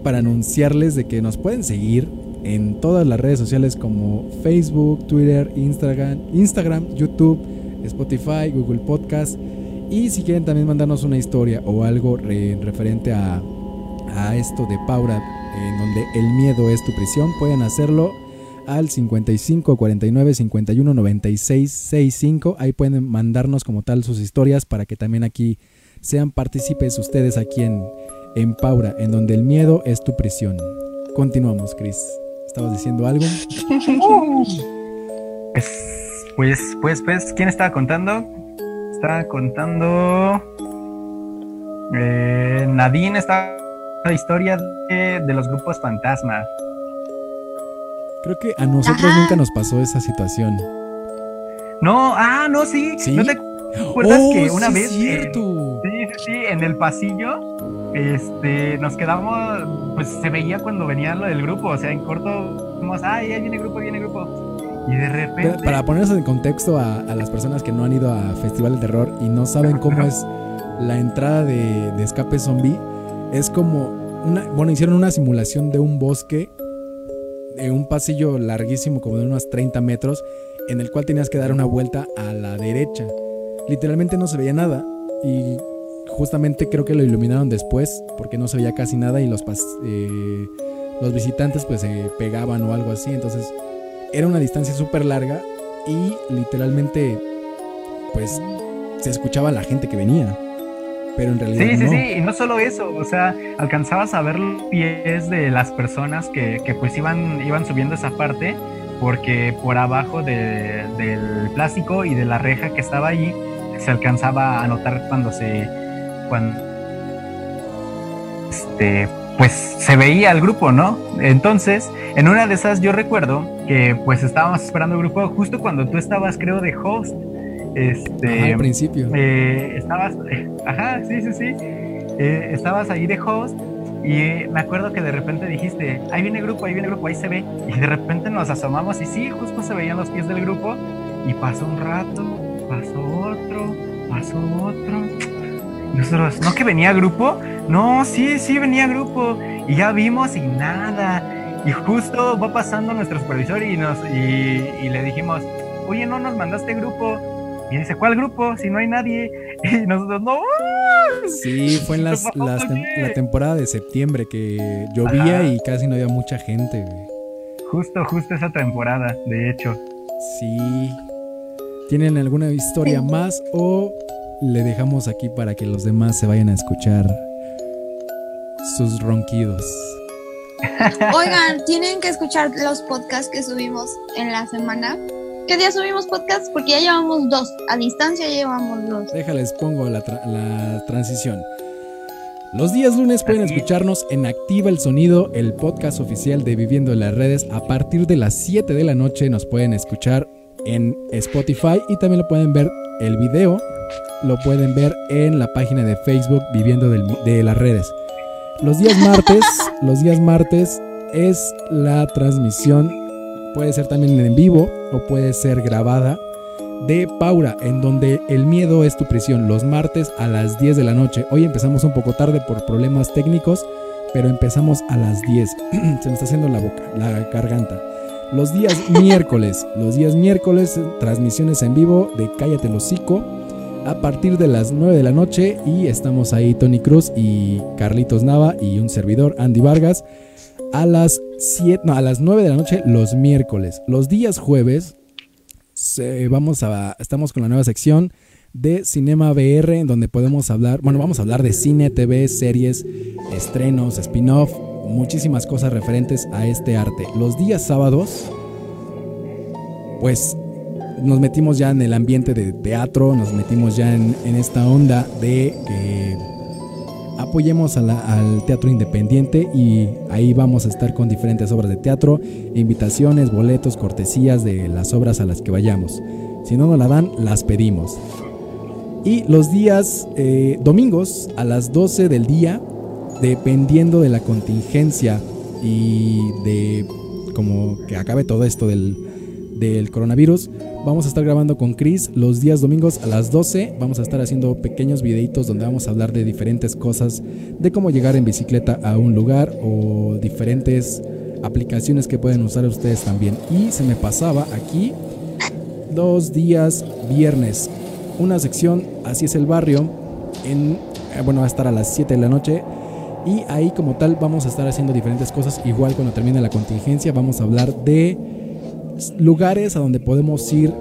para anunciarles de que nos pueden seguir en todas las redes sociales como Facebook, Twitter, Instagram, Instagram, YouTube, Spotify, Google Podcast. Y si quieren también mandarnos una historia o algo referente a, a esto de Paura, en donde el miedo es tu prisión, pueden hacerlo al 55 49 51 96 65. Ahí pueden mandarnos como tal sus historias para que también aquí sean partícipes ustedes aquí en, en Paura, en donde el miedo es tu prisión. Continuamos, Chris. ¿Estabas diciendo algo? pues, pues, pues, ¿quién estaba contando? Estaba contando. Eh, Nadine está la historia de, los grupos fantasma. Creo que a nosotros nunca nos pasó esa situación. No, ah, no, sí. ¿Sí? ¿No te acuerdas oh, que una sí vez. Es cierto. sí, sí, sí, en el pasillo. Este, nos quedamos, pues se veía cuando venía lo del grupo, o sea, en corto, como, ay, ahí viene grupo, viene grupo. Y de repente. Para ponernos en contexto a, a, las personas que no han ido a Festival de Terror y no saben cómo es la entrada de, de escape zombie, es como una. Bueno, hicieron una simulación de un bosque, de un pasillo larguísimo, como de unos 30 metros, en el cual tenías que dar una vuelta a la derecha. Literalmente no se veía nada. Y justamente creo que lo iluminaron después, porque no se veía casi nada y los, eh, los visitantes pues se pegaban o algo así. Entonces era una distancia súper larga y literalmente pues se escuchaba la gente que venía. Pero en realidad. Sí, sí, no. sí, y no solo eso, o sea, alcanzabas a ver los pies de las personas que, que pues iban, iban subiendo esa parte, porque por abajo de, del plástico y de la reja que estaba allí se alcanzaba a notar cuando se. cuando. Este, pues se veía el grupo, ¿no? Entonces, en una de esas yo recuerdo que pues estábamos esperando el grupo justo cuando tú estabas, creo, de host. Este, ajá, al principio. Eh, estabas, ajá, sí, sí, sí. Eh, estabas ahí de host y me acuerdo que de repente dijiste, ahí viene el grupo, ahí viene el grupo, ahí se ve. Y de repente nos asomamos y sí, justo se veían los pies del grupo. Y pasó un rato, pasó otro, pasó otro. Nosotros, ¿no que venía grupo? No, sí, sí venía grupo. Y ya vimos y nada. Y justo va pasando nuestro supervisor y, nos, y, y le dijimos, oye, no nos mandaste grupo. Y dice, ¿cuál grupo? Si no hay nadie. Y nosotros, no. Sí, fue en las, las tem la temporada de septiembre que llovía Ajá. y casi no había mucha gente. Güey. Justo, justo esa temporada, de hecho. Sí. ¿Tienen alguna historia más o le dejamos aquí para que los demás se vayan a escuchar sus ronquidos? Oigan, tienen que escuchar los podcasts que subimos en la semana. ¿Qué día subimos podcast? Porque ya llevamos dos. A distancia ya llevamos dos. Déjales, pongo la, tra la transición. Los días lunes pueden escucharnos en Activa el Sonido, el podcast oficial de Viviendo en las Redes. A partir de las 7 de la noche nos pueden escuchar en Spotify y también lo pueden ver el video. Lo pueden ver en la página de Facebook Viviendo del, de las Redes. Los días martes, los días martes es la transmisión puede ser también en vivo o puede ser grabada de Paura, en donde el miedo es tu prisión, los martes a las 10 de la noche. Hoy empezamos un poco tarde por problemas técnicos, pero empezamos a las 10. Se me está haciendo la boca, la garganta. Los días miércoles, los días miércoles, transmisiones en vivo de Cállate el hocico a partir de las 9 de la noche y estamos ahí Tony Cruz y Carlitos Nava y un servidor Andy Vargas a las 7, no, a las 9 de la noche los miércoles. Los días jueves vamos a estamos con la nueva sección de Cinema VR en donde podemos hablar, bueno, vamos a hablar de cine, TV, series, estrenos, spin-off, muchísimas cosas referentes a este arte. Los días sábados pues nos metimos ya en el ambiente de teatro, nos metimos ya en, en esta onda de eh, apoyemos al teatro independiente y ahí vamos a estar con diferentes obras de teatro, invitaciones, boletos, cortesías de las obras a las que vayamos. Si no nos la dan, las pedimos. Y los días eh, domingos a las 12 del día, dependiendo de la contingencia y de como que acabe todo esto del, coronavirus, vamos a estar grabando con Chris los días domingos a las 12. Vamos a estar haciendo pequeños videitos donde vamos a hablar de diferentes cosas, de cómo llegar en bicicleta a un lugar o diferentes aplicaciones que pueden usar ustedes también. Y se me pasaba aquí los días viernes una sección, así es el barrio, eh, bueno, va a estar a las 7 de la noche. Y ahí como tal vamos a estar haciendo diferentes cosas. Igual cuando termine la contingencia vamos a hablar de lugares a donde podemos ir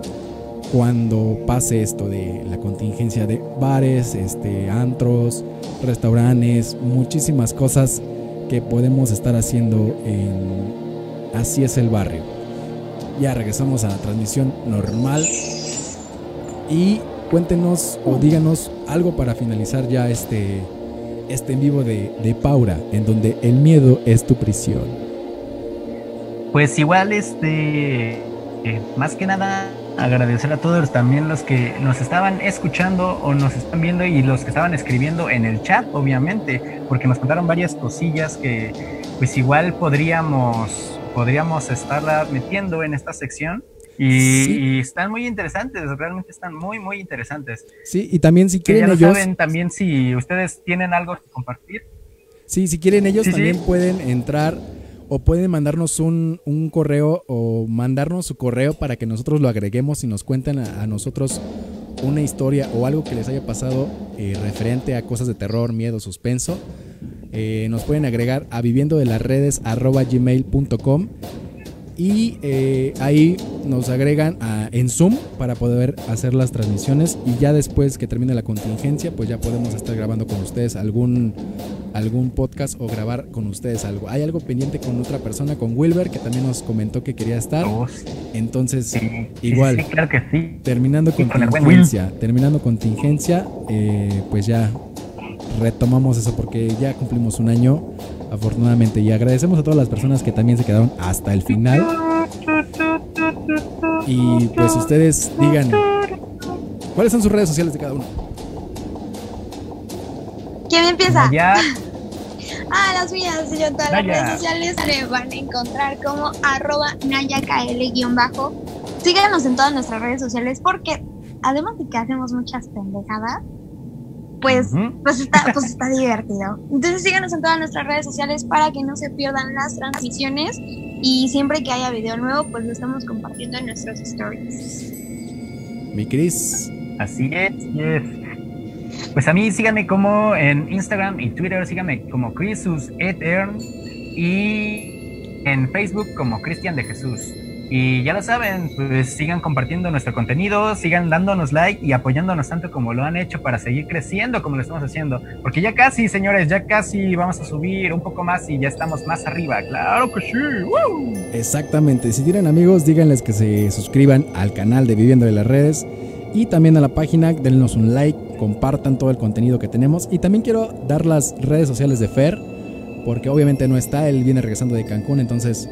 cuando pase esto de la contingencia de bares, este, antros, restaurantes, muchísimas cosas que podemos estar haciendo en Así es el barrio. Ya regresamos a la transmisión normal y cuéntenos o díganos algo para finalizar ya este, este en vivo de, de Paura, en donde el miedo es tu prisión. Pues igual, este, eh, más que nada, agradecer a todos también los que nos estaban escuchando o nos están viendo y los que estaban escribiendo en el chat, obviamente, porque nos contaron varias cosillas que pues igual podríamos, podríamos estarla metiendo en esta sección. Y, están muy interesantes, realmente están muy, muy interesantes. Sí, y también si quieren ya ellos... saben también si ustedes tienen algo que compartir. Sí, si quieren ellos también pueden entrar o pueden mandarnos un, un, correo o mandarnos su correo para que nosotros lo agreguemos y nos cuenten a, nosotros una historia o algo que les haya pasado eh, referente a cosas de terror, miedo, suspenso. Eh, nos pueden agregar a viviendo de las redes arroba gmail.com y eh, ahí nos agregan en Zoom para poder hacer las transmisiones y ya después que termine la contingencia pues ya podemos estar grabando con ustedes algún algún podcast o grabar con ustedes algo. Hay algo pendiente con otra persona, con Wilber, que también nos comentó que quería estar. Oh, Entonces, igual, claro que sí. terminando contingencia, terminando contingencia, eh, pues ya retomamos eso porque ya cumplimos un año afortunadamente. Y agradecemos a todas las personas que también se quedaron hasta el final. Y pues ustedes digan, ¿cuáles son sus redes sociales de cada uno? ¿Quién empieza? Ya. Ah, las mías, yo en todas las redes sociales le van a encontrar como arroba nayakl-bajo. Síganos en todas nuestras redes sociales porque además de que hacemos muchas pendejadas, pues, pues, está, pues está divertido. Entonces síganos en todas nuestras redes sociales para que no se pierdan las transmisiones y siempre que haya video nuevo, pues lo estamos compartiendo en nuestros stories. Mi Cris. Así es, Pues a mí síganme como en Instagram y Twitter, síganme como Crisus Etern y en Facebook como Cristian de Jesús. Y ya lo saben, pues sigan compartiendo nuestro contenido, sigan dándonos like y apoyándonos tanto como lo han hecho para seguir creciendo como lo estamos haciendo. Porque ya casi, señores, ya casi vamos a subir un poco más y ya estamos más arriba. Claro que sí. Exactamente. Si tienen amigos, díganles que se suscriban al canal de Viviendo de las Redes y también a la página, dennos un like, compartan todo el contenido que tenemos. Y también quiero dar las redes sociales de Fer, porque obviamente no está, él viene regresando de Cancún, entonces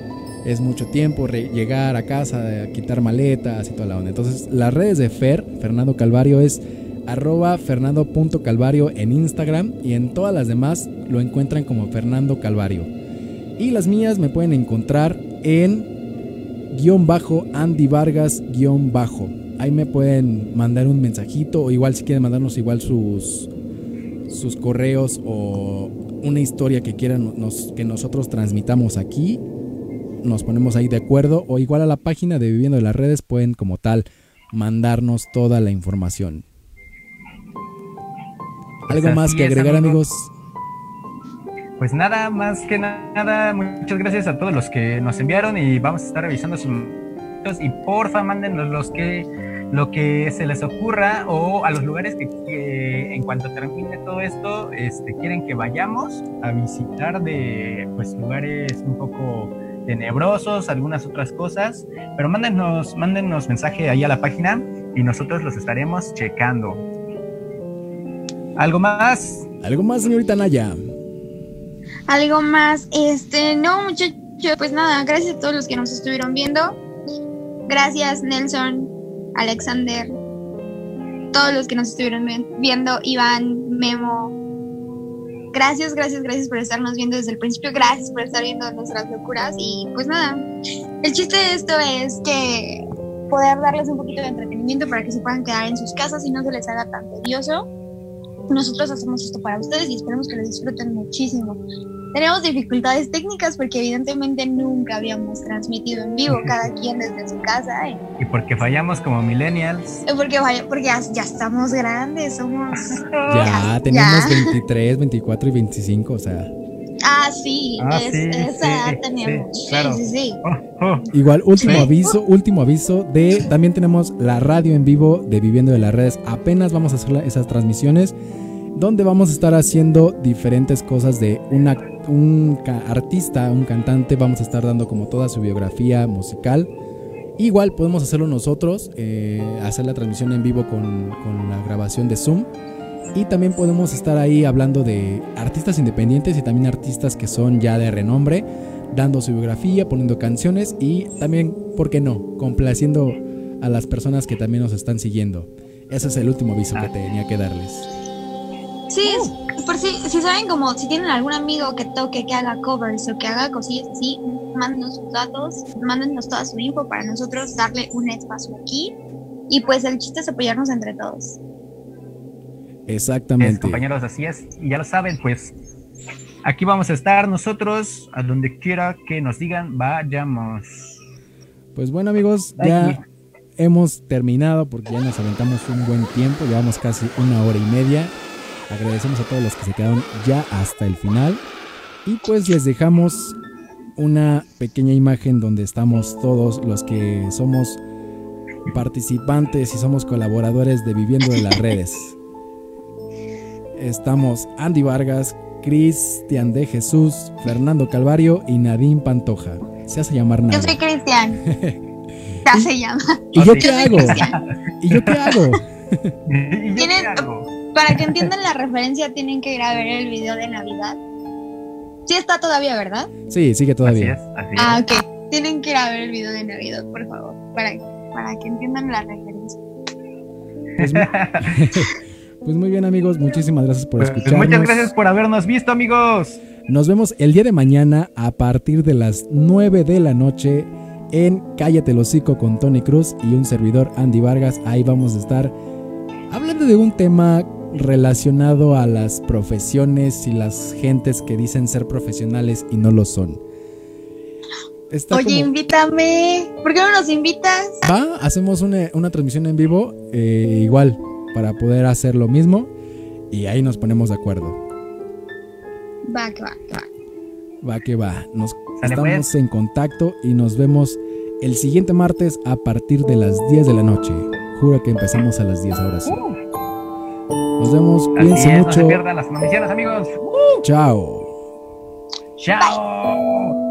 es mucho tiempo llegar a casa, quitar maletas y toda la onda. Entonces, las redes de Fer, Fernando Calvario, es arroba fernando.calvario en Instagram y en todas las demás lo encuentran como Fernando Calvario. Y las mías me pueden encontrar en guion bajo Andy Vargas guion bajo. Ahí me pueden mandar un mensajito o igual si quieren mandarnos igual sus, sus correos o una historia que quieran que nosotros transmitamos aquí nos ponemos ahí de acuerdo o igual a la página de Viviendo de las Redes pueden como tal mandarnos toda la información. ¿Algo pues más que agregar amigos? Pues nada, más que nada, muchas gracias a todos los que nos enviaron y vamos a estar revisando sus y porfa mándenos los que lo que se les ocurra o a los lugares que, en cuanto termine todo esto este, quieren que vayamos a visitar de pues lugares un poco tenebrosos, algunas otras cosas, pero mándenos, mándenos mensaje ahí a la página y nosotros los estaremos checando. ¿Algo más? ¿Algo más, señorita Naya? Algo más, este, no, muchachos, pues nada, gracias a todos los que nos estuvieron viendo. Gracias, Nelson, Alexander, todos los que nos estuvieron viendo, Iván, Memo. Gracias, gracias, gracias por estarnos viendo desde el principio. Gracias por estar viendo nuestras locuras. Y pues nada, el chiste de esto es que poder darles un poquito de entretenimiento para que se puedan quedar en sus casas y no se les haga tan tedioso. Nosotros hacemos esto para ustedes y esperemos que lo disfruten muchísimo. Tenemos dificultades técnicas porque evidentemente nunca habíamos transmitido en vivo, cada quien desde su casa. Y porque fallamos como millennials. Porque, porque ya, estamos grandes, somos... ya, tenemos 23, 24 y 25, o sea... Ah, sí, ah, esa edad teníamos. Sí, sí, oh, oh. Igual, último aviso, último aviso de también tenemos la radio en vivo de Viviendo de las Redes. Apenas vamos a hacer esas transmisiones donde vamos a estar haciendo diferentes cosas de una, un artista, un cantante, vamos a estar dando como toda su biografía musical. Igual podemos hacerlo nosotros, eh, hacer la transmisión en vivo con, con la grabación de Zoom y también podemos estar ahí hablando de artistas independientes y también artistas que son ya de renombre, dando su biografía, poniendo canciones y también, ¿por qué no?, complaciendo a las personas que también nos están siguiendo. Ese es el último aviso que tenía que darles. Sí, por si, si saben como si tienen algún amigo que toque, que haga covers o que haga cosillas así, mándenos sus datos, mándenos toda su info para nosotros darle un espacio aquí. Y pues el chiste es apoyarnos entre todos. Exactamente. compañeros, así es. Y ya lo saben, pues aquí vamos a estar nosotros, a donde quiera que nos digan, vayamos. Pues bueno, amigos, ya hemos terminado porque ya nos aventamos un buen tiempo, llevamos casi una hora y media. Agradecemos a todos los que se quedaron ya hasta el final. Y pues les dejamos una pequeña imagen donde estamos todos los que somos participantes y somos colaboradores de Viviendo de las Redes estamos Andy Vargas, Cristian de Jesús, Fernando Calvario y Nadine Pantoja. Se hace llamar Yo soy Cristian. Se hace llama. ¿Y yo qué hago? ¿Y yo qué hago? Para que entiendan la referencia, tienen que ir a ver el video de Navidad. Sí está todavía, ¿verdad? Sí, sigue todavía. ah, ok. Tienen que ir a ver el video de Navidad, por favor, para, para que entiendan la referencia. Pues, Pues muy bien amigos, muchísimas gracias por pues escucharnos. Muchas gracias por habernos visto amigos. Nos vemos el día de mañana a partir de las 9 de la noche en Cállate el hocico con Tony Cruz y un servidor Andy Vargas. Ahí vamos a estar hablando de un tema relacionado a las profesiones y las gentes que dicen ser profesionales y no lo son. Oye, invítame. ¿Por qué no nos invitas? Va, hacemos una, transmisión en vivo. Eh, igual, para poder hacer lo mismo y ahí nos ponemos de acuerdo. Va que va, va. Va que va. Nos estamos pues. en contacto y nos vemos el siguiente martes a partir de las 10 de la noche. Juro que empezamos a las 10 ahora sí. Nos vemos, cuídense mucho. No se pierdan las transmisiones, amigos. Chao. Chao.